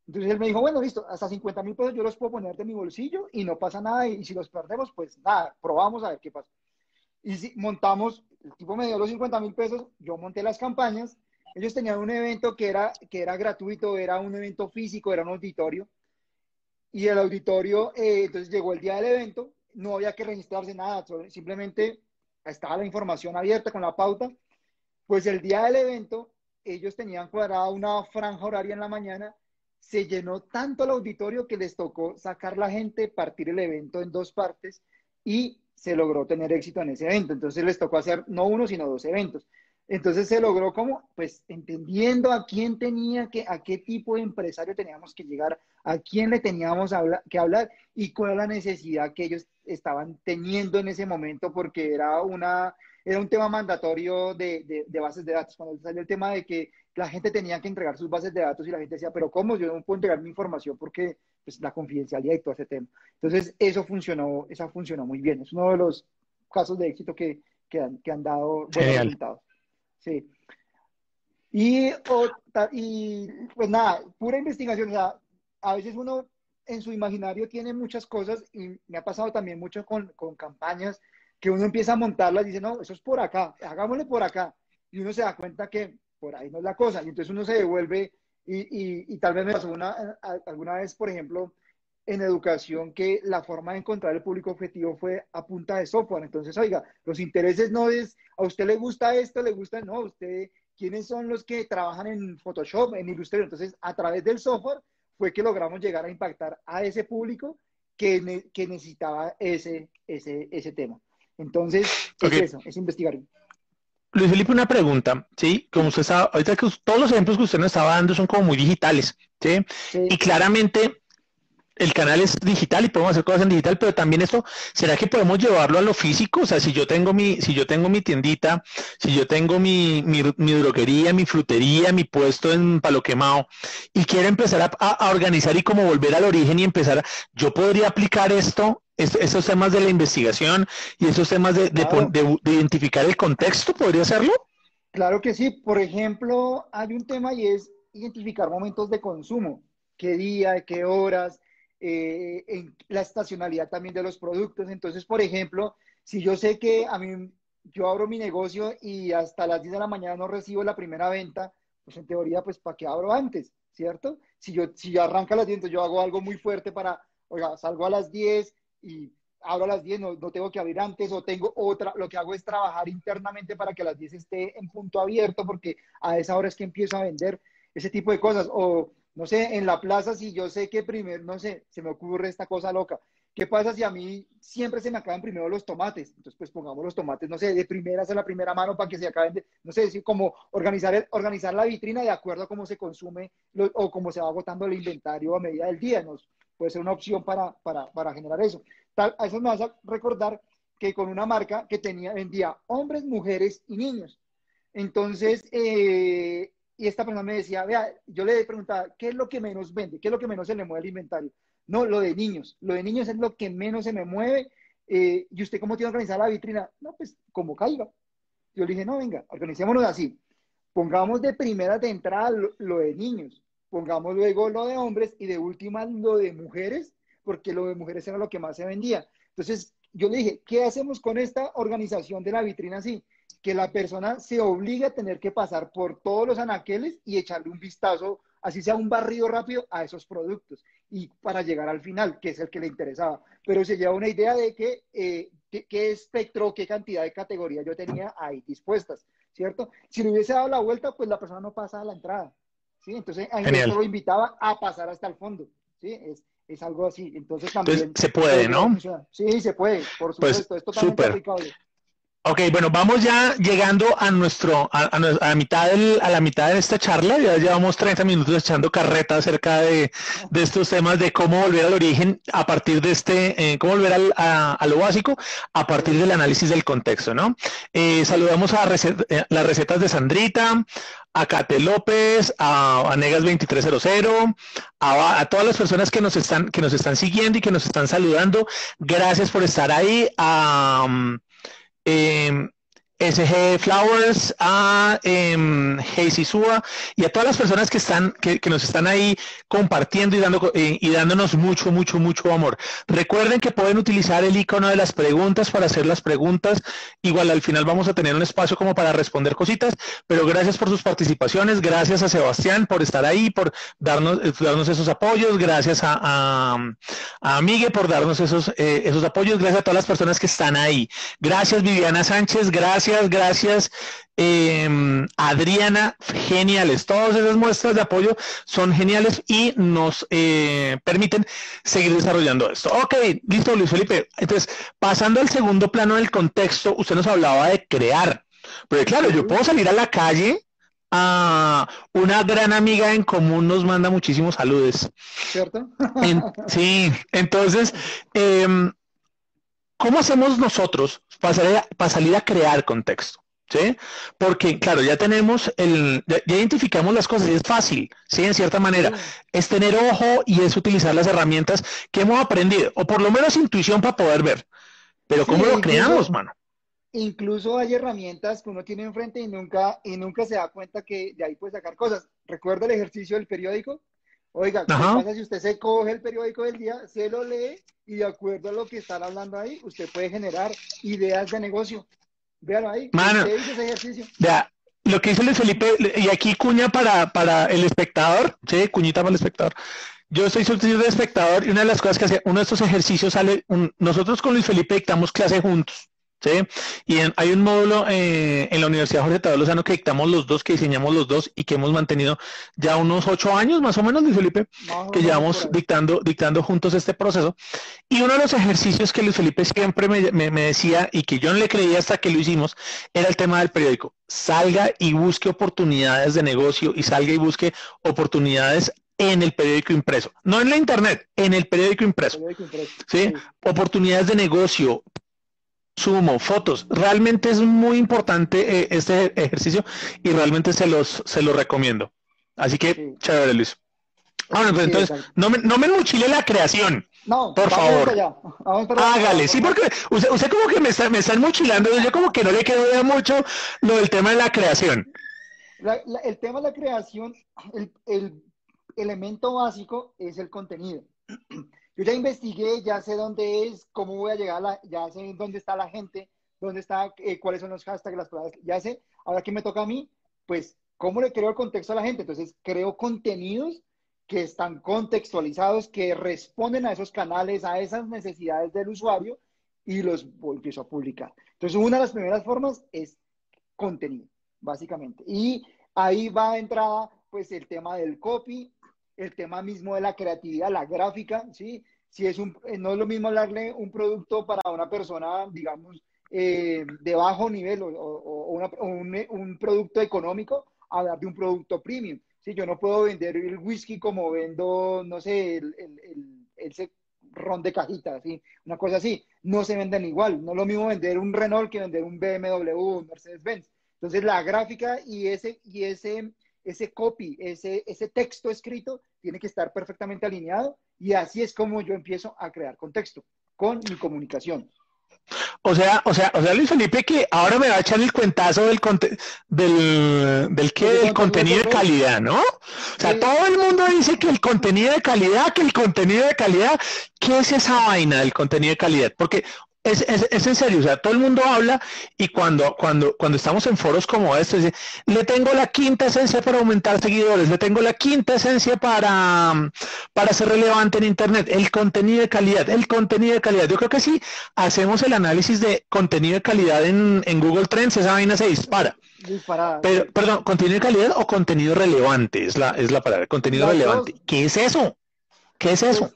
Entonces él me dijo, bueno, listo, hasta 50 mil pesos yo los puedo poner de mi bolsillo y no pasa nada. Y, si los perdemos, pues nada, probamos a ver qué pasa. Y si montamos, el tipo me dio los 50 mil pesos, yo monté las campañas. Ellos tenían un evento que era, que era gratuito, era un evento físico, era un auditorio. Y el auditorio, eh, entonces llegó el día del evento, no había que registrarse nada, simplemente estaba la información abierta con la pauta. Pues el día del evento, ellos tenían cuadrada una franja horaria en la mañana se llenó tanto el auditorio que les tocó sacar la gente, partir el evento en dos partes y se logró tener éxito en ese evento. Entonces les tocó hacer no uno, sino dos eventos. Entonces se logró como, pues, entendiendo a quién tenía que, a qué tipo de empresario teníamos que llegar, a quién le teníamos que hablar y cuál era la necesidad que ellos estaban teniendo en ese momento, porque era una, era un tema mandatorio de, de bases de datos. Cuando salió el tema de que la gente tenía que entregar sus bases de datos y la gente decía, pero ¿cómo? Yo no puedo entregar mi información porque pues, la confidencialidad y todo ese tema. Entonces, eso funcionó, eso funcionó muy bien. Es uno de los casos de éxito que, que, han, que han, dado buenos resultados. Sí. Y, y, pues nada, pura investigación. O sea, a veces uno en su imaginario tiene muchas cosas y me ha pasado también mucho con, con campañas que uno empieza a montarlas y dice, no, eso es por acá, hagámosle por acá. Y uno se da cuenta que por ahí no es la cosa. Y entonces uno se devuelve y, tal vez me pasó una, alguna vez, por ejemplo, en educación que la forma de encontrar el público objetivo fue a punta de software. Entonces, oiga, los intereses no es, a usted le gusta esto, le gusta, no, a usted, ¿quiénes son los que trabajan en Photoshop, en Illustrator? Entonces, a través del software fue que logramos llegar a impactar a ese público que, que necesitaba ese, ese, ese tema. Entonces, es eso, es investigar. Luis Felipe, una pregunta, ¿sí? Como usted sabe, ahorita que todos los ejemplos que usted nos estaba dando son como muy digitales, ¿sí? Y claramente el canal es digital y podemos hacer cosas en digital, pero también esto, ¿será que podemos llevarlo a lo físico? O sea, si yo tengo mi, si yo tengo mi tiendita, si yo tengo mi, mi, droguería, mi frutería, mi puesto en Palo Quemado, y quiero empezar a, a, organizar y como volver al origen y empezar, yo podría aplicar esto esos temas de la investigación y esos temas de, identificar el contexto, ¿podría hacerlo? Claro que sí. Por ejemplo, hay un tema y es identificar momentos de consumo. ¿Qué día, qué horas? Eh, en la estacionalidad también de los productos. Entonces, por ejemplo, si yo sé que a mí, yo abro mi negocio y hasta las 10 de la mañana no recibo la primera venta, pues en teoría, pues ¿para qué abro antes? ¿Cierto? Si yo, si yo arranco a las 10, yo hago algo muy fuerte para, oiga, salgo a las 10, y abro a las 10, no, no, tengo que abrir antes o tengo otra, lo que hago es trabajar internamente para que a las 10 esté en punto abierto porque a esa hora es que empiezo a vender ese tipo de cosas. O, no sé, en la plaza, si yo sé que primero, no sé, se me ocurre esta cosa loca. ¿Qué pasa si a mí siempre se me acaban primero los tomates? Entonces, pues pongamos los tomates, no sé, de primera a la primera mano para que se acaben de, no sé, decir, como organizar, organizar la vitrina de acuerdo a cómo se consume o cómo se va agotando el inventario a medida del día. Nos, puede ser una opción para, para, para generar eso. Tal, a eso me vas a recordar que con una marca que tenía, vendía hombres, mujeres y niños. Entonces, eh, y esta persona me decía, vea, yo le preguntaba, ¿qué es lo que menos vende? ¿Qué es lo que menos se le mueve al inventario? No, lo de niños. Lo de niños es lo que menos se me mueve. eh, ¿y usted cómo tiene organizada la vitrina? No, pues como caiga. Yo le dije, no, venga, organicémonos así. Pongamos de primera de entrada lo, de niños, pongamos luego lo de hombres y de última lo de mujeres, porque lo de mujeres era lo que más se vendía. Entonces, yo le dije, ¿qué hacemos con esta organización de la vitrina así? Que la persona se obligue a tener que pasar por todos los anaqueles y echarle un vistazo, así sea un barrido rápido, a esos productos y para llegar al final, que es el que le interesaba. Pero se lleva una idea de que, eh, qué espectro, qué cantidad de categorías yo tenía ahí dispuestas, ¿cierto? Si le hubiese dado la vuelta, pues la persona no pasa a la entrada, ¿sí? Entonces, ahí lo invitaba a pasar hasta el fondo, ¿sí? Es, es algo así. Entonces también... se puede, ¿no? Sí, se puede, por pues, supuesto. es totalmente aplicable. Ok, bueno, vamos ya llegando a nuestro, a, a, mitad del, a la mitad de esta charla. Ya llevamos 30 minutos echando carreta acerca de, de estos temas de cómo volver al origen a partir de este, eh, cómo volver al, a, a, lo básico a partir del análisis del contexto, ¿no? Eh, saludamos a eh, las recetas de Sandrita, a Cate López, a, a Negas 2300, a, a, todas las personas que nos están, que nos están siguiendo y que nos están saludando. Gracias por estar ahí. A, eh, SG Flowers, a eh, Hazy Sua y a todas las personas que están, que, nos están ahí compartiendo y, dando, eh, y dándonos mucho, mucho, mucho amor. Recuerden que pueden utilizar el icono de las preguntas para hacer las preguntas. Igual al final vamos a tener un espacio como para responder cositas, pero gracias por sus participaciones, gracias a Sebastián por estar ahí, por darnos, eh, darnos esos apoyos, gracias a, a, a Miguel por darnos esos, eh, esos apoyos, gracias a todas las personas que están ahí. Gracias Viviana Sánchez, gracias gracias, em, Adriana, geniales. Todas esas muestras de apoyo son geniales y nos eh, permiten seguir desarrollando esto. Ok, listo, Luis Felipe. Entonces, pasando al segundo plano del contexto, usted nos hablaba de crear. Pero claro, yo puedo salir a la calle a una gran amiga en común nos manda muchísimos saludos. ¿Cierto? sí, entonces, em, ¿cómo hacemos nosotros para salir, a, crear contexto. ¿Sí? Porque, claro, ya tenemos el, ya, identificamos las cosas y es fácil, ¿sí? En cierta manera. Es tener ojo y es utilizar las herramientas que hemos aprendido, o por lo menos intuición para poder ver. Pero ¿cómo lo creamos, mano? Incluso hay herramientas que uno tiene enfrente y nunca, y nunca se da cuenta que de ahí puede sacar cosas. ¿Recuerda el ejercicio del periódico? Oiga, ¿qué pasa si usted se coge el periódico del día, se lo lee y de acuerdo a lo que están hablando ahí, usted puede generar ideas de negocio? Véalo ahí. Mano, ese ejercicio? Ya, lo que dice Luis Felipe, y aquí cuña para, para el espectador, sí, cuñita para el espectador. Yo soy subtítulo de espectador y una de las cosas que hace, uno de estos ejercicios sale, nosotros con Luis Felipe dictamos clase juntos. ¿Sí? Y hay un módulo eh, en la Universidad Jorge Tadeo Lozano que dictamos los dos, que diseñamos los dos y que hemos mantenido ya unos ocho años más o menos, Luis Felipe, que llevamos dictando, dictando juntos este proceso. Y uno de los ejercicios que Luis Felipe siempre me, me decía y que yo no le creía hasta que lo hicimos era el tema del periódico. Salga y busque oportunidades de negocio y salga y busque oportunidades en el periódico impreso, no en la internet, en el periódico impreso. ¿sí? Oportunidades de negocio, sumo, fotos. Realmente es muy importante eh, este ejercicio y realmente se los, se los recomiendo. Así que, chévere, Luis. Bueno, pues entonces, no me, no me enmochile la creación. No, por favor. Hágale, sí, porque usted, usted como que me está, me está enmochilando, yo como que no le quedó mucho lo del tema de la creación. el tema de la creación, el, el elemento básico es el contenido. Yo ya investigué, ya sé dónde es, cómo voy a llegar, a la, ya sé dónde está la gente, dónde está, eh, cuáles son los hashtags, las palabras, ya sé. Ahora que me toca a mí, pues, ¿cómo le creo el contexto a la gente? Entonces, creo contenidos que están contextualizados, que responden a esos canales, a esas necesidades del usuario y los empiezo a publicar. Entonces, una de las primeras formas es contenido, básicamente. Y ahí va a entrada, pues, el tema del copy, el tema mismo de la creatividad, la gráfica, ¿sí? Si es un, eh, no es lo mismo hablarle un producto para una persona, digamos, eh, de bajo nivel o, un, producto económico, hablar de un producto premium. ¿sí? Yo no puedo vender el whisky como vendo, no sé, el, el, ron de cajita, ¿sí? una cosa así. No se venden igual. No es lo mismo vender un Renault que vender un BMW o un Mercedes-Benz. Entonces, la gráfica y ese, y ese ese copy, ese, ese texto escrito tiene que estar perfectamente alineado y así es como yo empiezo a crear contexto con mi comunicación. O sea, o sea, o sea, Luis Felipe, que ahora me va a echar el cuentazo del del, del que del contenido de calidad, ¿no? O sea, todo el mundo dice que el contenido de calidad, que el contenido de calidad, ¿qué es esa vaina del contenido de calidad? Porque es, es, es, en serio, o sea, todo el mundo habla y cuando, cuando, cuando estamos en foros como estos, dice, le tengo la quinta esencia para aumentar seguidores, le tengo la quinta esencia para, para ser relevante en Internet, el contenido de calidad, el contenido de calidad. Yo creo que si hacemos el análisis de contenido de calidad en, en Google Trends, esa vaina se dispara. Pero, perdón, contenido de calidad o contenido relevante es la, es la palabra, contenido relevante. ¿Qué es eso? ¿Qué es eso?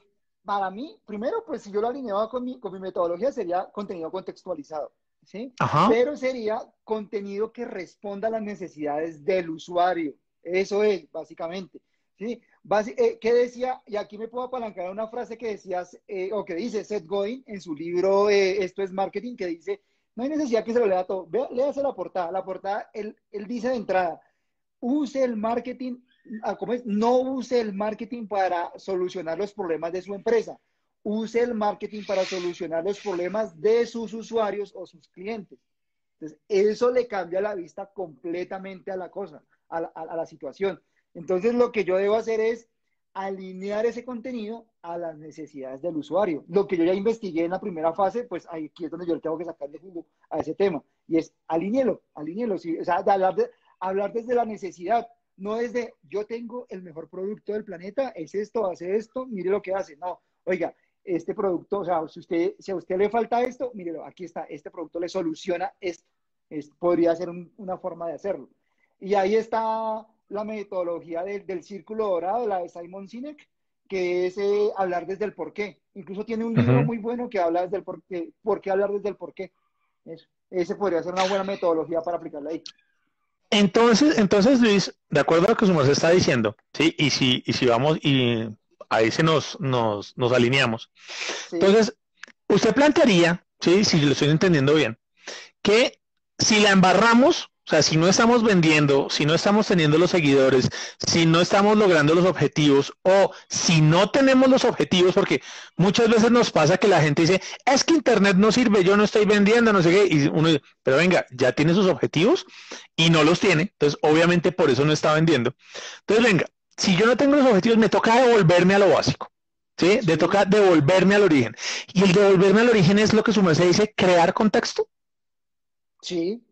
Para mí, primero, pues si yo lo alineaba con mi, con mi metodología, sería contenido contextualizado, ¿sí? Pero sería contenido que responda a las necesidades del usuario. Eso es, básicamente, ¿sí? Eh, ¿Qué decía? Y aquí me puedo apalancar una frase que decías, eh, o que dice Seth Godin en su libro eh, Esto es Marketing, que dice, no hay necesidad que se lo lea todo. Vea, léase la portada. La portada, él, él dice de entrada, use el marketing no use el marketing para solucionar los problemas de su empresa. Use el marketing para solucionar los problemas de sus usuarios o sus clientes. Entonces, eso le cambia la vista completamente a la cosa, a la, situación. Entonces, lo que yo debo hacer es alinear ese contenido a las necesidades del usuario. Lo que yo ya investigué en la primera fase, pues aquí es donde yo tengo que sacarle jugo a ese tema. Y es alineelo, alineelo. ¿sí? O sea, hablar, hablar desde la necesidad no es de yo tengo el mejor producto del planeta, es esto, hace esto, mire lo que hace. No, oiga, este producto, o sea, si, usted, si a usted le falta esto, mírelo, aquí está, este producto le soluciona esto. Es, podría ser una forma de hacerlo. Y ahí está la metodología del, círculo dorado, la de Simon Sinek, que es eh, hablar desde el por qué. Incluso tiene un libro muy bueno que habla desde el por qué, por qué hablar desde el por qué. Eso. Ese podría ser una buena metodología para aplicarla ahí. Entonces, entonces Luis, de acuerdo a lo que su merced está diciendo, ¿sí? Y si, y si vamos y ahí se nos, nos, nos alineamos. Entonces, usted plantearía, ¿sí? Si lo estoy entendiendo bien, que si la embarramos, o sea, si no estamos vendiendo, si no estamos teniendo los seguidores, si no estamos logrando los objetivos o si no tenemos los objetivos, porque muchas veces nos pasa que la gente dice, es que Internet no sirve, yo no estoy vendiendo, no sé qué, y uno dice, pero venga, ya tiene sus objetivos y no los tiene, entonces obviamente por eso no está vendiendo. Entonces, venga, si yo no tengo los objetivos, me toca devolverme a lo básico. ¿Sí? De toca devolverme al origen. Y el devolverme al origen es lo que su merced dice, crear contexto. Sí,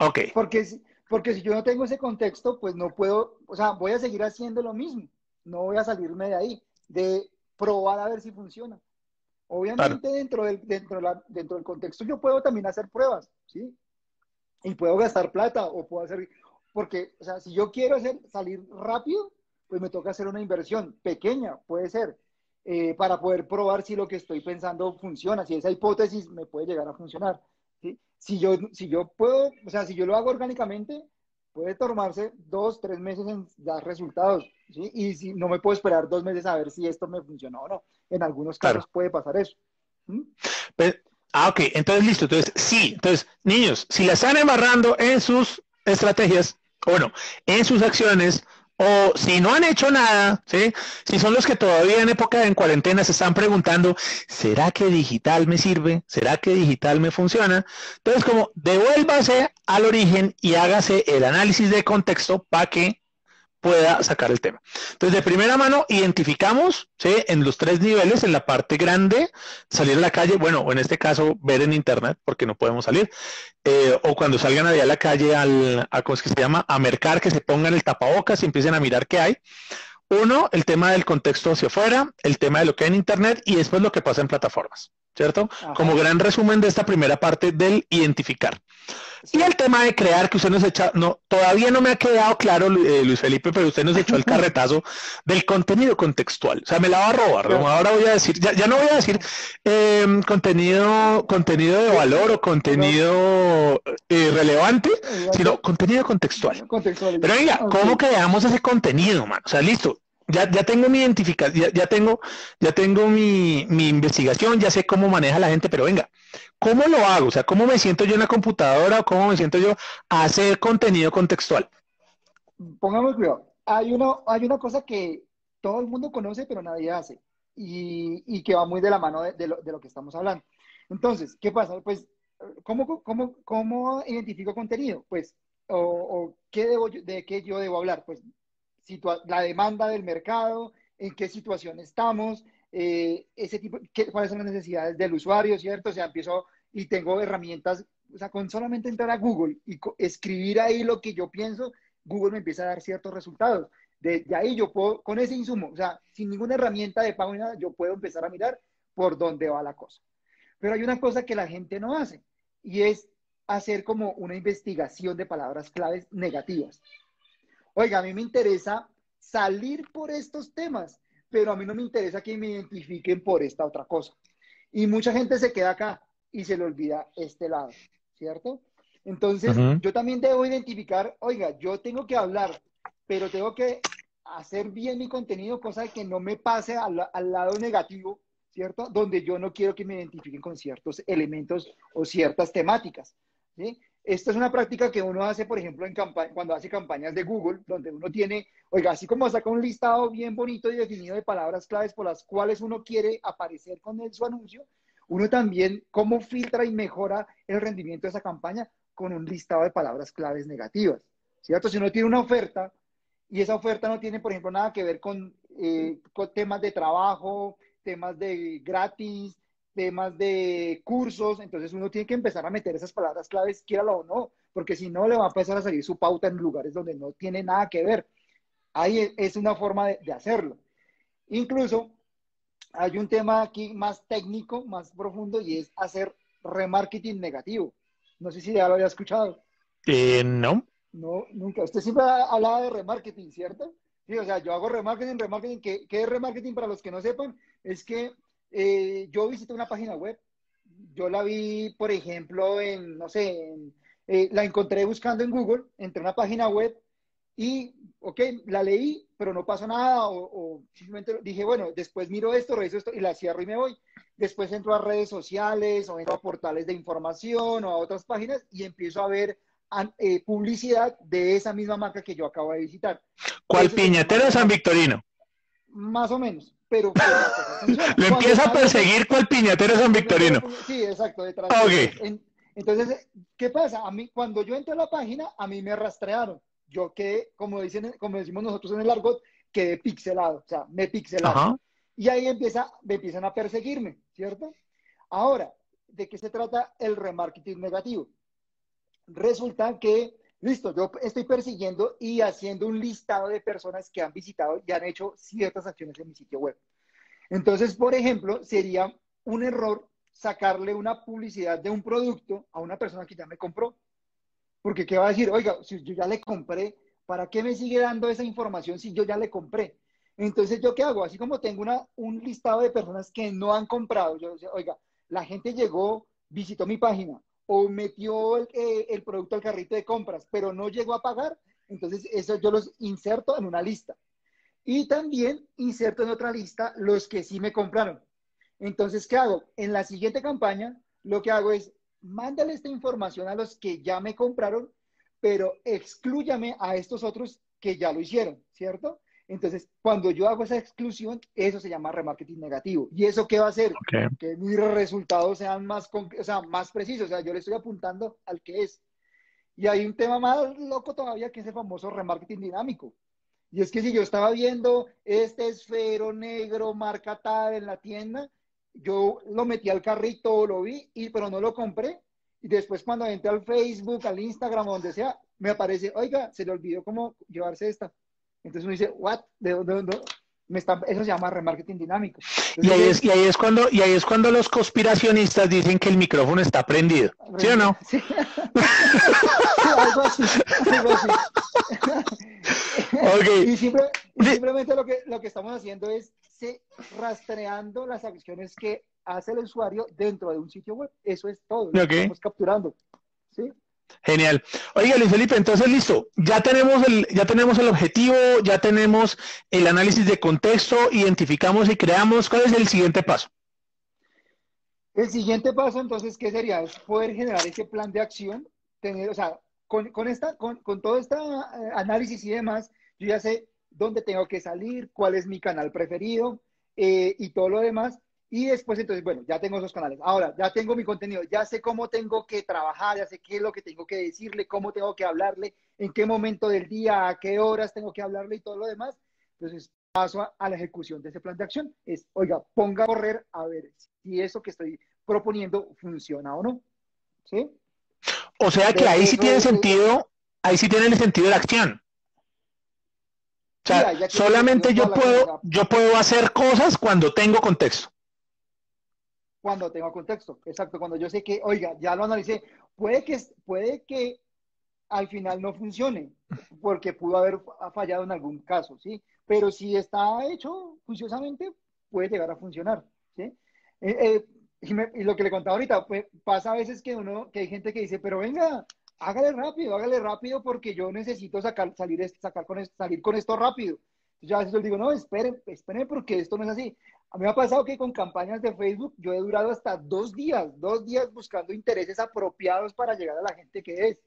Ok. Porque, porque si yo no tengo ese contexto, pues no puedo, o sea, voy a seguir haciendo lo mismo. No voy a salirme de ahí, de probar a ver si funciona. Obviamente dentro, del, dentro, dentro del contexto yo puedo también hacer pruebas, ¿sí? Y puedo gastar plata o puedo hacer, porque, o sea, si yo quiero hacer, salir rápido, pues me toca hacer una inversión pequeña, puede ser, eh, para poder probar si lo que estoy pensando funciona, si esa hipótesis me puede llegar a funcionar. Si, yo, si yo puedo, o sea, si yo lo hago orgánicamente, puede tomarse dos, tres meses en dar resultados, ¿sí? Y si no me puedo esperar dos meses a ver si esto me funcionó o no. En algunos casos puede pasar eso. Ah, ok, entonces listo. Entonces, sí, entonces, niños, si la están embarrando en sus estrategias, bueno, en sus acciones, o si no han hecho nada, ¿sí? Si son los que todavía en época de en cuarentena se están preguntando, ¿será que digital me sirve? ¿Será que digital me funciona? Entonces, como devuélvase al origen y hágase el análisis de contexto para que pueda sacar el tema. Entonces, de primera mano, identificamos ¿sí? en los tres niveles, en la parte grande, salir a la calle, bueno, o en este caso, ver en internet, porque no podemos salir, eh, o cuando salgan a la calle al, a, ¿cómo es que se llama? A mercar, que se pongan el tapabocas y empiecen a mirar qué hay. Uno, el tema del contexto hacia afuera, el tema de lo que hay en internet y después lo que pasa en plataformas, ¿cierto? Como gran resumen de esta primera parte del identificar. Y el tema de crear, que usted nos echa, no, todavía no me ha quedado claro, eh, Luis Felipe, pero usted nos echó el carretazo del contenido contextual. O sea, me la va a robar. Ahora voy a decir, ya, no voy a decir em, contenido, contenido de valor o contenido eh, relevante, sino contenido contextual. Pero venga, ¿cómo creamos ese contenido, man? O sea, listo, ya, ya tengo mi identificación, ya, tengo, ya tengo mi, mi, investigación, ya sé cómo maneja la gente, pero venga, ¿cómo lo hago? O sea, ¿cómo me siento yo en la computadora o cómo me siento yo a hacer contenido contextual? Pongamos cuidado. Hay, uno, hay una cosa que todo el mundo conoce, pero nadie hace, y, y que va muy de la mano de, lo, de lo que estamos hablando. Entonces, ¿qué pasa? Pues, ¿cómo, cómo, cómo identifico contenido? Pues, o, qué debo, de qué yo debo hablar? Pues, la demanda del mercado, en qué situación estamos, eh, ese tipo, cuáles son las necesidades del usuario, ¿cierto? O sea, empiezo y tengo herramientas, o sea, con solamente entrar a Google y escribir ahí lo que yo pienso, Google me empieza a dar ciertos resultados. De, ahí yo puedo, con ese insumo, o sea, sin ninguna herramienta de pago ni nada, yo puedo empezar a mirar por dónde va la cosa. Pero hay una cosa que la gente no hace y es hacer como una investigación de palabras claves negativas. Oiga, a mí me interesa salir por estos temas, pero a mí no me interesa que me identifiquen por esta otra cosa. Y mucha gente se queda acá y se le olvida este lado, ¿cierto? Entonces, yo también debo identificar, oiga, yo tengo que hablar, pero tengo que hacer bien mi contenido, cosa de que no me pase al, al lado negativo, ¿cierto? Donde yo no quiero que me identifiquen con ciertos elementos o ciertas temáticas, ¿sí? Esta es una práctica que uno hace, por ejemplo, en cuando hace campañas de Google, donde uno tiene, oiga, así como saca un listado bien bonito y definido de palabras claves por las cuales uno quiere aparecer con su anuncio, uno también cómo filtra y mejora el rendimiento de esa campaña con un listado de palabras claves negativas, ¿cierto? Si uno tiene una oferta y esa oferta no tiene, por ejemplo, nada que ver con, eh, con temas de trabajo, temas de gratis, temas de cursos, entonces uno tiene que empezar a meter esas palabras claves, quiera o no, porque si no le va a empezar a salir su pauta en lugares donde no tiene nada que ver. Ahí es una forma de, hacerlo. Incluso hay un tema aquí más técnico, más profundo, y es hacer remarketing negativo. No sé si ya lo había escuchado. Eh, no. No, nunca. Usted siempre hablaba de remarketing, ¿cierto? Sí, o sea, yo hago remarketing, remarketing. ¿Qué, qué es remarketing para los que no sepan? Es que eh, yo visité una página web, yo la vi, por ejemplo, en, no sé, eh, la encontré buscando en Google, entré a una página web y, ok, la leí, pero no pasó nada, o, simplemente dije, bueno, después miro esto, reviso esto y la cierro y me voy. Después entro a redes sociales o entro a portales de información o a otras páginas y empiezo a ver eh, publicidad de esa misma marca que yo acabo de visitar. ¿Cuál piñatero San Victorino? Más o menos pero... Lo empieza a perseguir cual piñatero San Victorino. Sí, exacto, detrás. entonces, ¿qué pasa? A mí, cuando yo entré a la página, a mí me rastrearon. Yo quedé, como, dicen, como decimos nosotros en el argot, quedé pixelado, o sea, me pixelaron. Y ahí empieza, me empiezan a perseguirme, ¿cierto? Ahora, ¿de qué se trata el remarketing negativo? Resulta que listo, yo estoy persiguiendo y haciendo un listado de personas que han visitado y han hecho ciertas acciones en mi sitio web. Entonces, por ejemplo, sería un error sacarle una publicidad de un producto a una persona que ya me compró. Porque ¿qué va a decir? Oiga, si yo ya le compré, ¿para qué me sigue dando esa información si yo ya le compré? Entonces, ¿yo qué hago? Así como tengo un listado de personas que no han comprado, yo decía, oiga, la gente llegó, visitó mi página, o metió eh, el, producto al carrito de compras, pero no llegó a pagar, entonces eso yo los inserto en una lista. Y también inserto en otra lista los que sí me compraron. Entonces, ¿qué hago? En la siguiente campaña, lo que hago es, mándale esta información a los que ya me compraron, pero excluyame a estos otros que ya lo hicieron, ¿cierto? Entonces, cuando yo hago esa exclusión, eso se llama remarketing negativo. ¿Y eso qué va a hacer? Que mis resultados sean más, o sea, más precisos. O sea, yo le estoy apuntando al que es. Y hay un tema más loco todavía que es el famoso remarketing dinámico. Y es que si yo estaba viendo este esfero negro marca tal en la tienda, yo lo metí al carrito, lo vi, y, pero no lo compré. Y después cuando entré al Facebook, al Instagram, donde sea, me aparece, oiga, se le olvidó cómo llevarse esta. Entonces uno dice, ¿what? ¿De dónde? Me está, eso se llama remarketing dinámico. y, ahí es, y, ahí es, cuando, y ahí es cuando los conspiracionistas dicen que el micrófono está prendido. ¿Sí o no? Sí. algo así. Algo así. okay. Y simplemente lo que, lo que estamos haciendo es rastreando las acciones que hace el usuario dentro de un sitio web. Eso es todo. Lo estamos capturando. ¿sí? Genial. Oiga, Luis Felipe, entonces listo. Ya tenemos el, ya tenemos el objetivo, ya tenemos el análisis de contexto, identificamos y creamos. ¿Cuál es el siguiente paso? El siguiente paso, entonces, ¿qué sería? Poder generar ese plan de acción, tener, o sea, con, esta, con, todo este eh, análisis y demás, yo ya sé dónde tengo que salir, cuál es mi canal preferido eh, y todo lo demás. Y después, entonces, bueno, ya tengo esos canales. Ahora, ya tengo mi contenido, ya sé cómo tengo que trabajar, ya sé qué es lo que tengo que decirle, cómo tengo que hablarle, en qué momento del día, a qué horas tengo que hablarle y todo lo demás. Entonces, paso a, la ejecución de ese plan de acción. Es, oiga, ponga a correr a ver si eso que estoy proponiendo funciona o no. ¿Sí? O sea que ahí sí tiene sentido, ahí sí tiene el sentido de la acción. O sea, solamente yo puedo, yo puedo hacer cosas cuando tengo contexto cuando tengo contexto. Exacto, cuando yo sé que, oiga, ya lo analicé, puede que, puede que al final no funcione, porque pudo haber fallado en algún caso, ¿sí? Pero si está hecho juiciosamente, puede llegar a funcionar, ¿sí? Eh, eh, y, lo que le contaba ahorita, pues, pasa a veces que uno, que hay gente que dice, pero venga, hágale rápido, hágale rápido porque yo necesito sacar, salir, sacar con, salir con esto rápido. Yo a veces les digo, no, esperen, esperen porque esto no es así. A mí me ha pasado que con campañas de Facebook yo he durado hasta dos días, dos días buscando intereses apropiados para llegar a la gente que es.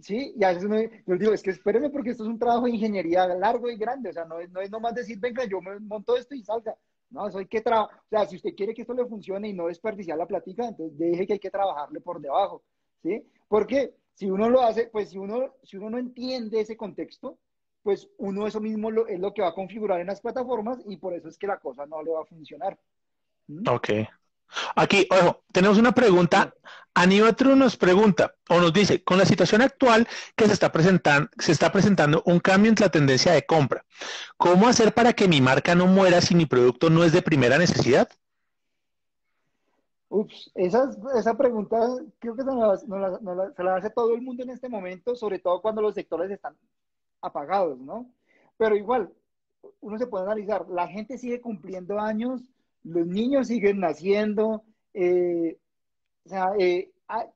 Sí, y a veces yo digo, es que espérenme porque esto es un trabajo de ingeniería largo y grande, o sea, no es, no es nomás decir, venga, yo me monto esto y salga. No, eso hay que trabajar, o sea, si usted quiere que esto le funcione y no desperdiciar la platica, entonces deje que hay que trabajarle por debajo, ¿sí? Porque si uno lo hace, pues si uno, si uno no entiende ese contexto, pues uno eso mismo es lo que va a configurar en las plataformas y por eso es que la cosa no le va a funcionar. ¿Mm? Ok. Aquí, ojo, tenemos una pregunta. Aníbal nos pregunta o nos dice, con la situación actual que se está, presentando, se está presentando un cambio en la tendencia de compra, ¿cómo hacer para que mi marca no muera si mi producto no es de primera necesidad? Ups, esa, esa pregunta creo que se la hace todo el mundo en este momento, sobre todo cuando los sectores están apagados, ¿no? Pero igual, uno se puede analizar, la gente sigue cumpliendo años, los niños siguen naciendo, eh, o sea, eh, ah,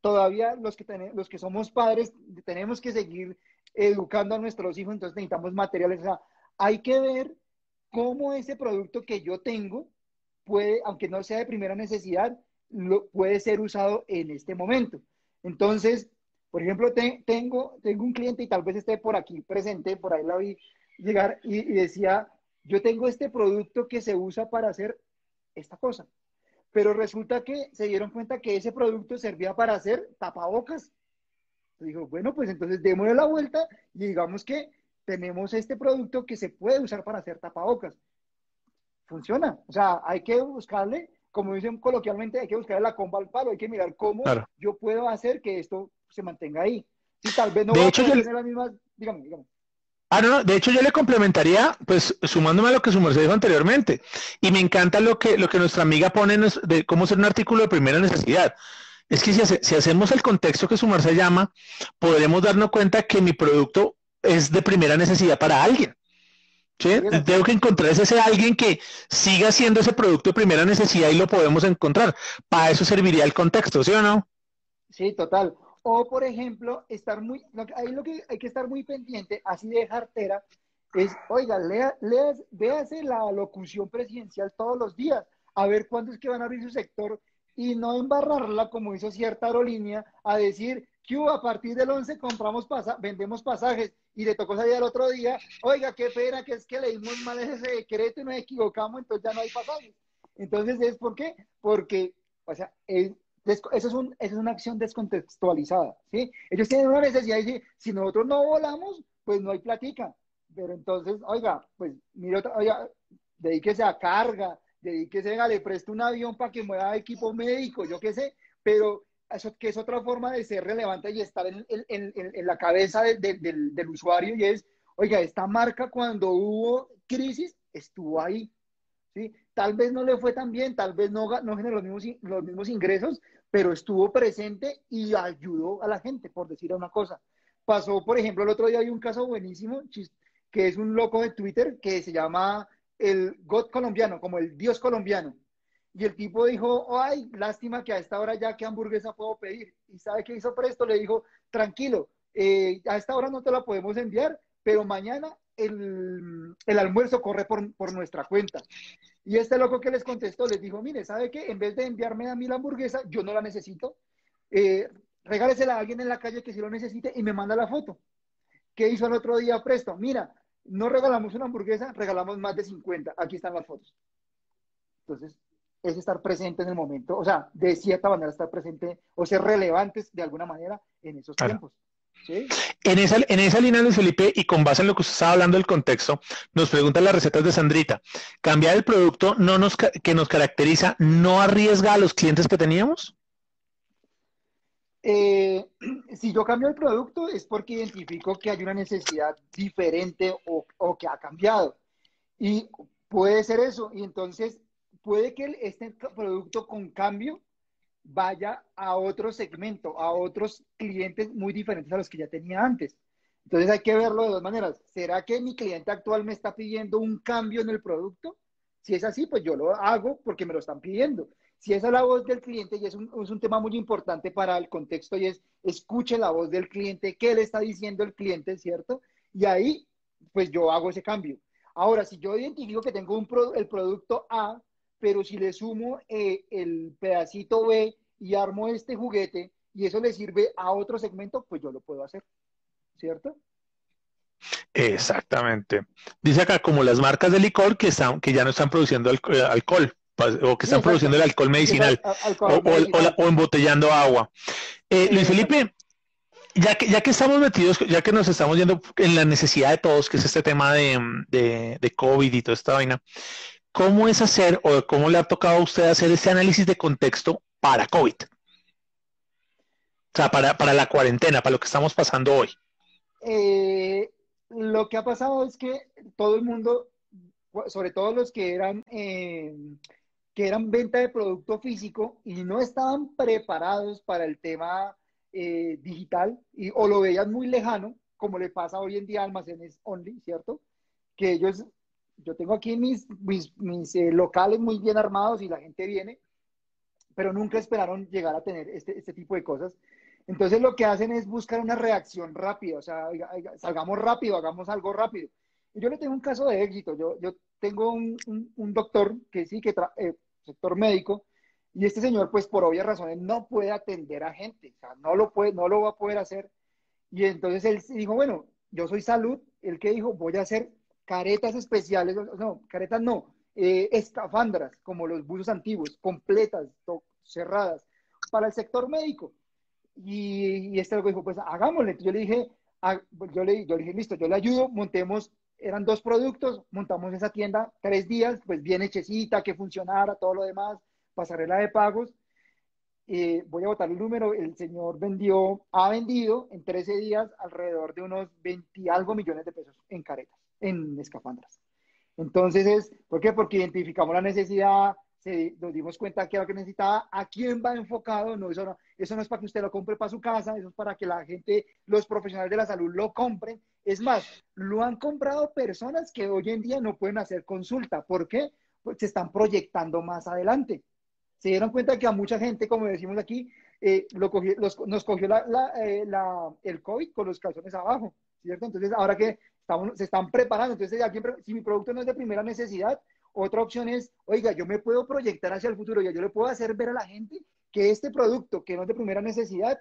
todavía los que, los que somos padres tenemos que seguir educando a nuestros hijos, entonces necesitamos materiales, o sea, hay que ver cómo ese producto que yo tengo puede, aunque no sea de primera necesidad, lo, puede ser usado en este momento. Entonces, por ejemplo, tengo, tengo un cliente y tal vez esté por aquí presente, por ahí la vi llegar y, decía, yo tengo este producto que se usa para hacer esta cosa, pero resulta que se dieron cuenta que ese producto servía para hacer tapabocas. Dijo, bueno, pues entonces démosle la vuelta y digamos que tenemos este producto que se puede usar para hacer tapabocas. Funciona. O sea, hay que buscarle, como dicen coloquialmente, hay que buscarle la comba al palo, hay que mirar cómo yo puedo hacer que esto se mantenga ahí. Y tal vez no de hecho, yo... la misma, dígame, dígame. Ah, no, no, de hecho yo le complementaría, pues sumándome a lo que su merced dijo anteriormente. Y me encanta lo que, lo que nuestra amiga pone de cómo ser un artículo de primera necesidad. Es que si, si hacemos el contexto que su merced llama, podremos darnos cuenta que mi producto es de primera necesidad para alguien. ¿sí? Tengo que encontrar ese alguien que siga siendo ese producto de primera necesidad y lo podemos encontrar. Para eso serviría el contexto, ¿sí o no? Sí, total. O, por ejemplo, estar muy, ahí lo que hay que estar muy pendiente, así de jartera, es, oiga, lea, véase la locución presidencial todos los días, a ver cuándo es que van a abrir su sector y no embarrarla como hizo cierta aerolínea a decir que a partir del 11 compramos pasa vendemos pasajes y le tocó salir el otro día, oiga, qué pena que es que leímos mal ese decreto y nos equivocamos, entonces ya no hay pasajes. Entonces, ¿es por qué? Porque, o sea, es, eso es, un, es una acción descontextualizada, ¿sí? Ellos tienen una necesidad decir, si nosotros no volamos, pues no hay platica. Pero entonces, oiga, pues mire otra, oiga, dedíquese a carga, dedíquese a, le presto un avión para que mueva equipo médico, yo qué sé, pero eso que es otra forma de ser relevante y estar en, en, en, la cabeza del, del usuario y es, oiga, esta marca cuando hubo crisis estuvo ahí, ¿sí? Tal vez no le fue tan bien, tal vez no, no generó los mismos, los mismos ingresos, pero estuvo presente y ayudó a la gente, por decir una cosa. Pasó, por ejemplo, el otro día hay un caso buenísimo, que es un loco de Twitter que se llama el God colombiano, como el Dios colombiano. Y el tipo dijo, ay, lástima que a esta hora ya qué hamburguesa puedo pedir. ¿Y sabe qué hizo Presto? Le dijo, tranquilo, eh, a esta hora no te la podemos enviar, pero mañana el, el almuerzo corre por, por, nuestra cuenta. Y este loco que les contestó les dijo, mire, ¿sabe qué? En vez de enviarme a mí la hamburguesa, yo no la necesito. Eh, regálesela a alguien en la calle que sí lo necesite y me manda la foto. ¿Qué hizo el otro día Presto? Mira, no regalamos una hamburguesa, regalamos más de 50. Aquí están las fotos. Entonces, es estar presente en el momento, o sea, de cierta manera estar presente o ser relevantes de alguna manera en esos tiempos. En, esa, en esa línea, de Felipe, y con base en lo que usted estaba hablando del contexto, nos preguntan las recetas de Sandrita. ¿Cambiar el producto no nos, que nos caracteriza no arriesga a los clientes que teníamos? Eh, si yo cambio el producto es porque identifico que hay una necesidad diferente o, o, que ha cambiado. Y puede ser eso. Y entonces puede que este producto con cambio vaya a otro segmento, a otros clientes muy diferentes a los que ya tenía antes. Entonces hay que verlo de dos maneras. ¿Será que mi cliente actual me está pidiendo un cambio en el producto? Si es así, pues yo lo hago porque me lo están pidiendo. Si esa es la voz del cliente, y es un, es un tema muy importante para el contexto, y es escuche la voz del cliente, qué le está diciendo el cliente, ¿cierto? Y ahí, pues yo hago ese cambio. Ahora, si yo identifico que tengo un el producto A pero si le sumo eh, el pedacito B y armo este juguete y eso le sirve a otro segmento, pues yo lo puedo hacer, ¿cierto? Exactamente. Dice acá como las marcas de licor que, están, que ya no están produciendo eh, alcohol o que están produciendo el alcohol medicinal o, embotellando agua. Eh, Luis Felipe, ya que, ya que estamos metidos, ya que nos estamos yendo en la necesidad de todos, que es este tema de, de, de COVID y toda esta vaina, ¿Cómo es hacer o cómo le ha tocado a usted hacer ese análisis de contexto para COVID? O sea, para, la cuarentena, para lo que estamos pasando hoy. Eh, lo que ha pasado es que todo el mundo, sobre todo los que eran, eh, que eran venta de producto físico y no estaban preparados para el tema eh, digital y, o lo veían muy lejano, como le pasa hoy en día a almacenes only, ¿cierto? Que ellos yo tengo aquí mis, mis, eh, locales muy bien armados y la gente viene, pero nunca esperaron llegar a tener este, este, tipo de cosas. Entonces lo que hacen es buscar una reacción rápida, o sea, salgamos rápido, hagamos algo rápido. Y yo le tengo un caso de éxito. Yo, yo tengo un, un, doctor que sí, que eh, sector médico, y este señor, pues por obvias razones, no puede atender a gente, o sea, no lo, puede, no lo va a poder hacer. Y entonces él dijo, bueno, yo soy salud, el que dijo, voy a hacer caretas especiales, no, caretas no, eh, escafandras, como los buzos antiguos, completas, cerradas, para el sector médico. Y, este lo dijo, pues hagámosle. Yo le dije, ah, yo, le, yo le dije, listo, yo le ayudo, montemos, eran dos productos, montamos esa tienda tres días, pues bien hechecita, que funcionara, todo lo demás, pasarela de pagos. Eh, voy a botar el número, el señor vendió, ha vendido en 13 días alrededor de unos 20 algo millones de pesos en caretas en escafandras. Entonces es, ¿por qué? Porque identificamos la necesidad, nos dimos cuenta que era lo que necesitaba, a quién va enfocado, no eso, no, eso no es para que usted lo compre para su casa, eso es para que la gente, los profesionales de la salud lo compren. Es más, lo han comprado personas que hoy en día no pueden hacer consulta. ¿Por qué? Pues se están proyectando más adelante. Se dieron cuenta que a mucha gente, como decimos aquí, eh, lo nos cogió eh, el COVID con los calzones abajo, ¿cierto? Entonces, ahora que se están preparando. Entonces, si mi producto no es de primera necesidad, otra opción es, oiga, yo me puedo proyectar hacia el futuro, ya yo le puedo hacer ver a la gente que este producto que no es de primera necesidad,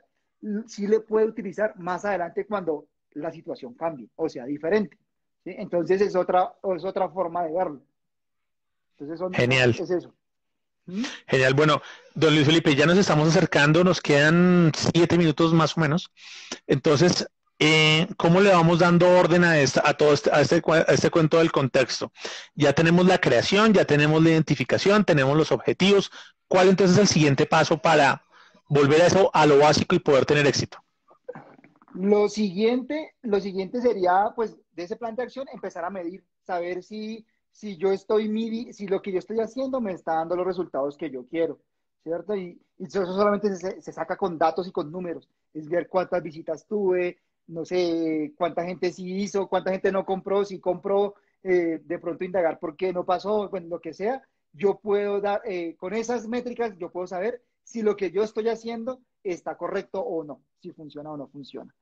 sí le puede utilizar más adelante cuando la situación cambie o sea diferente. Entonces es otra, es otra forma de verlo. Entonces Genial. Es eso. ¿Mm? Genial. Bueno, don Luis Felipe, ya nos estamos acercando, nos quedan siete minutos más o menos. Entonces, eh, ¿cómo le vamos dando orden a, esta, a todo este, a este, este, cuento del contexto? Ya tenemos la creación, ya tenemos la identificación, tenemos los objetivos. ¿Cuál entonces es el siguiente paso para volver a eso, a lo básico y poder tener éxito? Lo siguiente, lo siguiente sería, pues, de ese plan de acción, empezar a medir, saber si, si yo estoy, si lo que yo estoy haciendo me está dando los resultados que yo quiero, ¿cierto? Y, eso solamente se, saca con datos y con números, es ver cuántas visitas tuve, no sé cuánta gente sí hizo, cuánta gente no compró, si compró, eh, de pronto indagar por qué no pasó, bueno, lo que sea, yo puedo dar, eh, con esas métricas, yo puedo saber si lo que yo estoy haciendo está correcto o no, si funciona o no funciona.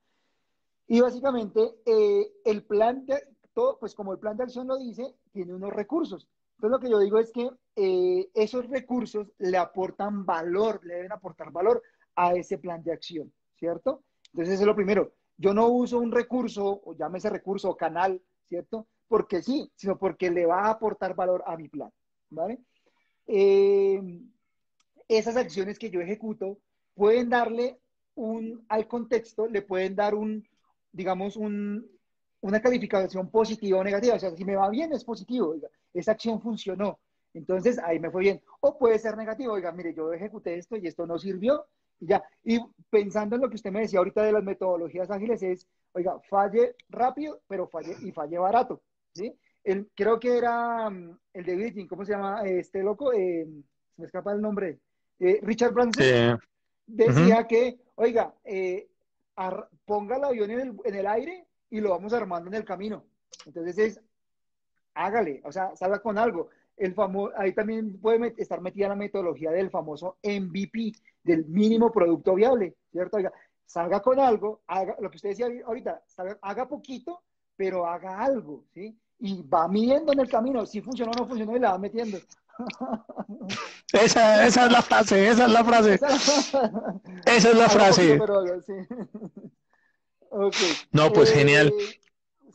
Y básicamente, eh, el plan de, todo, pues como el plan de acción lo dice, tiene unos recursos. Entonces lo que yo digo es que esos recursos le aportan valor, le deben aportar valor a ese plan de acción, ¿cierto? Entonces eso es lo primero. Yo no uso un recurso, o llámese recurso o canal, ¿cierto? Porque sí, sino porque le va a aportar valor a mi plan, ¿vale? eh, esas acciones que yo ejecuto pueden darle un, al contexto, le pueden dar un, digamos, un, una calificación positiva o negativa. O sea, si me va bien es positivo, esa acción funcionó. Entonces ahí me fue bien. O puede ser negativo, oiga, mire, yo ejecuté esto y esto no sirvió. Ya. Y pensando en lo que usted me decía ahorita de las metodologías ágiles es, oiga, falle rápido, pero falle y falle barato. ¿sí? El, creo que era mm, el de Virgin, ¿cómo se llama este loco? Eh, se me escapa el nombre. Eh, Richard Branson decía que, oiga, eh, ponga el avión en el, en el aire y lo vamos armando en el camino. Entonces es, hágale, o sea, salga con algo. El famoso, ahí también puede estar metida la metodología del famoso MVP, del mínimo producto viable, ¿cierto? Oiga, salga con algo, haga lo que usted decía ahorita, haga poquito, pero haga algo, ¿sí? Y va midiendo en el camino, si funcionó o no funcionó, y la va metiendo. Esa, esa es la frase, esa es la frase. Esa es la frase. No, pues genial.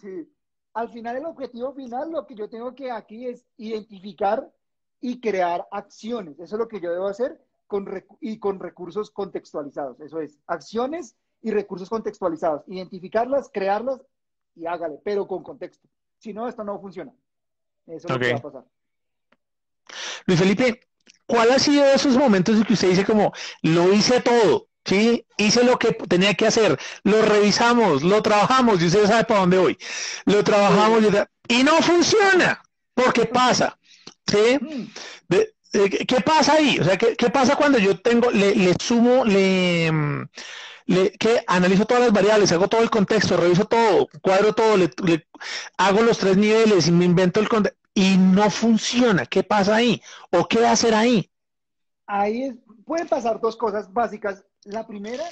Sí. Al final, el objetivo final, lo que yo tengo que aquí es identificar y crear acciones. Eso es lo que yo debo hacer con y con recursos contextualizados. Eso es, acciones y recursos contextualizados. Identificarlas, crearlas y hágale, pero con contexto. Si no, esto no funciona. Eso es lo que va a pasar. Luis Felipe, ¿cuál ha sido esos momentos en que usted dice como, lo hice todo, ¿sí? Hice lo que tenía que hacer, lo revisamos, lo trabajamos, y usted sabe para dónde voy. Lo trabajamos y, no funciona. ¿Por qué pasa? ¿Sí? ¿Qué pasa ahí? O sea, ¿qué, pasa cuando yo tengo, le, sumo, le, le, que analizo todas las variables, hago todo el contexto, reviso todo, cuadro todo, le, hago los tres niveles y me invento el contexto y no funciona. ¿Qué pasa ahí? ¿O qué hacer ahí? Ahí pueden pasar dos cosas básicas. La primera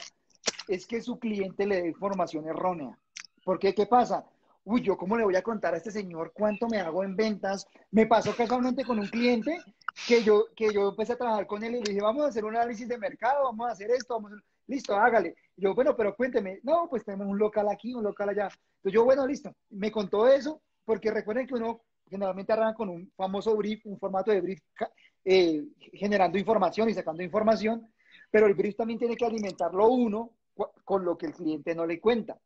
es que su cliente le dé información errónea. Porque, ¿qué pasa? Uy, yo cómo le voy a contar a este señor cuánto me hago en ventas. Me pasó casualmente con un cliente que yo, que yo empecé a trabajar con él y le dije, vamos a hacer un análisis de mercado, vamos a hacer esto, vamos listo, hágale. yo, bueno, pero cuénteme, no, pues tenemos un local aquí, un local allá. Entonces yo, bueno, listo. Me contó eso, porque recuerden que uno generalmente arranca con un famoso brief, un formato de brief eh, generando información y sacando información, pero el brief también tiene que alimentarlo uno con lo que el cliente no le cuenta.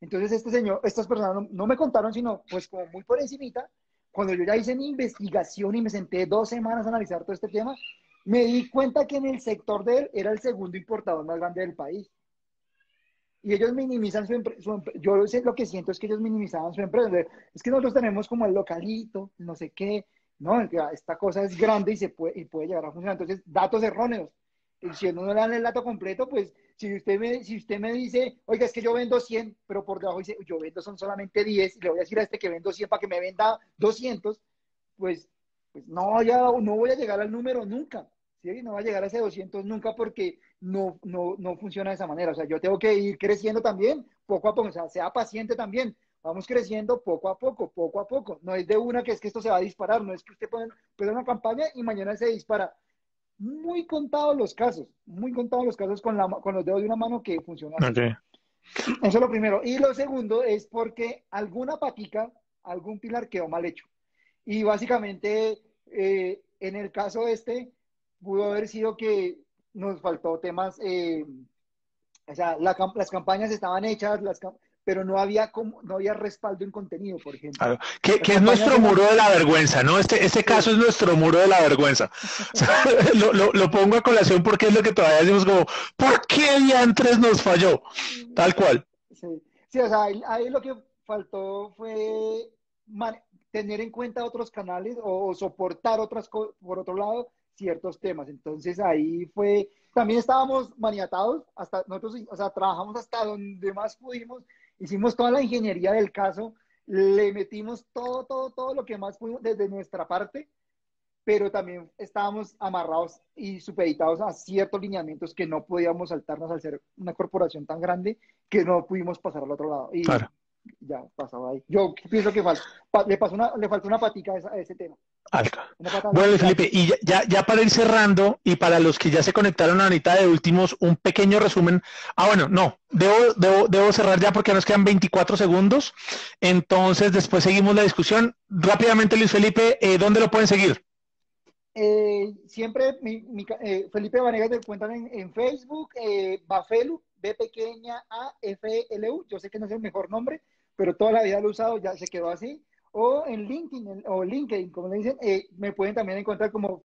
Entonces este señor, estas personas no, me contaron, sino pues como muy por encimita, cuando yo ya hice mi investigación y me senté dos semanas a analizar todo este tema, me di cuenta que en el sector de él era el segundo importador más grande del país y ellos minimizan su, empresa. yo lo que siento es que ellos minimizaban su empresa. Es que nosotros tenemos como el localito, no sé qué, no, esta cosa es grande y se puede, y puede llegar a funcionar. Entonces, datos erróneos. Si uno no le dan el dato completo, pues si usted me, si usted me dice, oiga, es que yo vendo 100, pero por debajo dice, yo vendo son solamente 10, y le voy a decir a este que vendo 100 para que me venda 200, pues, pues no, ya no voy a llegar al número nunca. ¿sí? No va a llegar a ese 200 nunca porque no, no, no funciona de esa manera. O sea, yo tengo que ir creciendo también, poco a poco, o sea, sea paciente también. Vamos creciendo poco a poco, poco a poco. No es de una que es que esto se va a disparar, no es que usted pueda puede una campaña y mañana se dispara. Muy contados los casos, muy contados los casos con, la, con los dedos de una mano que funciona. Eso es lo primero. Y lo segundo es porque alguna patica, algún pilar quedó mal hecho. Y básicamente, eh, en el caso este, pudo haber sido que nos faltó temas, eh, o sea, las campañas estaban hechas, las, pero no había como, no había respaldo en contenido, por ejemplo. Claro. Que, es nuestro muro de la vergüenza, ¿no? Este, este caso es nuestro muro de la vergüenza. lo, lo, pongo a colación porque es lo que todavía decimos como, ¿por qué diantres nos falló? Tal cual. Sí, sí o sea, ahí, lo que faltó fue tener en cuenta otros canales o, o soportar otras cosas, por otro lado, ciertos temas. Entonces ahí fue, también estábamos maniatados, hasta nosotros, o sea, trabajamos hasta donde más pudimos, hicimos toda la ingeniería del caso, le metimos todo, todo, todo lo que más pudimos desde nuestra parte, pero también estábamos amarrados y supeditados a ciertos lineamientos que no podíamos saltarnos al ser una corporación tan grande que no pudimos pasar al otro lado. Y ya pasaba ahí. Yo pienso que le, pasó una, le faltó una patica a ese tema. Bueno, Felipe, y ya, ya para ir cerrando, y para los que ya se conectaron ahorita de últimos, un pequeño resumen. Ah, bueno, no, debo, debo, debo cerrar ya porque nos quedan 24 segundos. Entonces, después seguimos la discusión. Rápidamente, Luis Felipe, eh, ¿dónde lo pueden seguir? eh, siempre Felipe Vanegas me encuentran en, Facebook, Bafelu, B pequeña A F L U. Yo sé que no es el mejor nombre, pero toda la vida lo he usado, ya se quedó así. O en LinkedIn, o LinkedIn, como le dicen, me pueden también encontrar como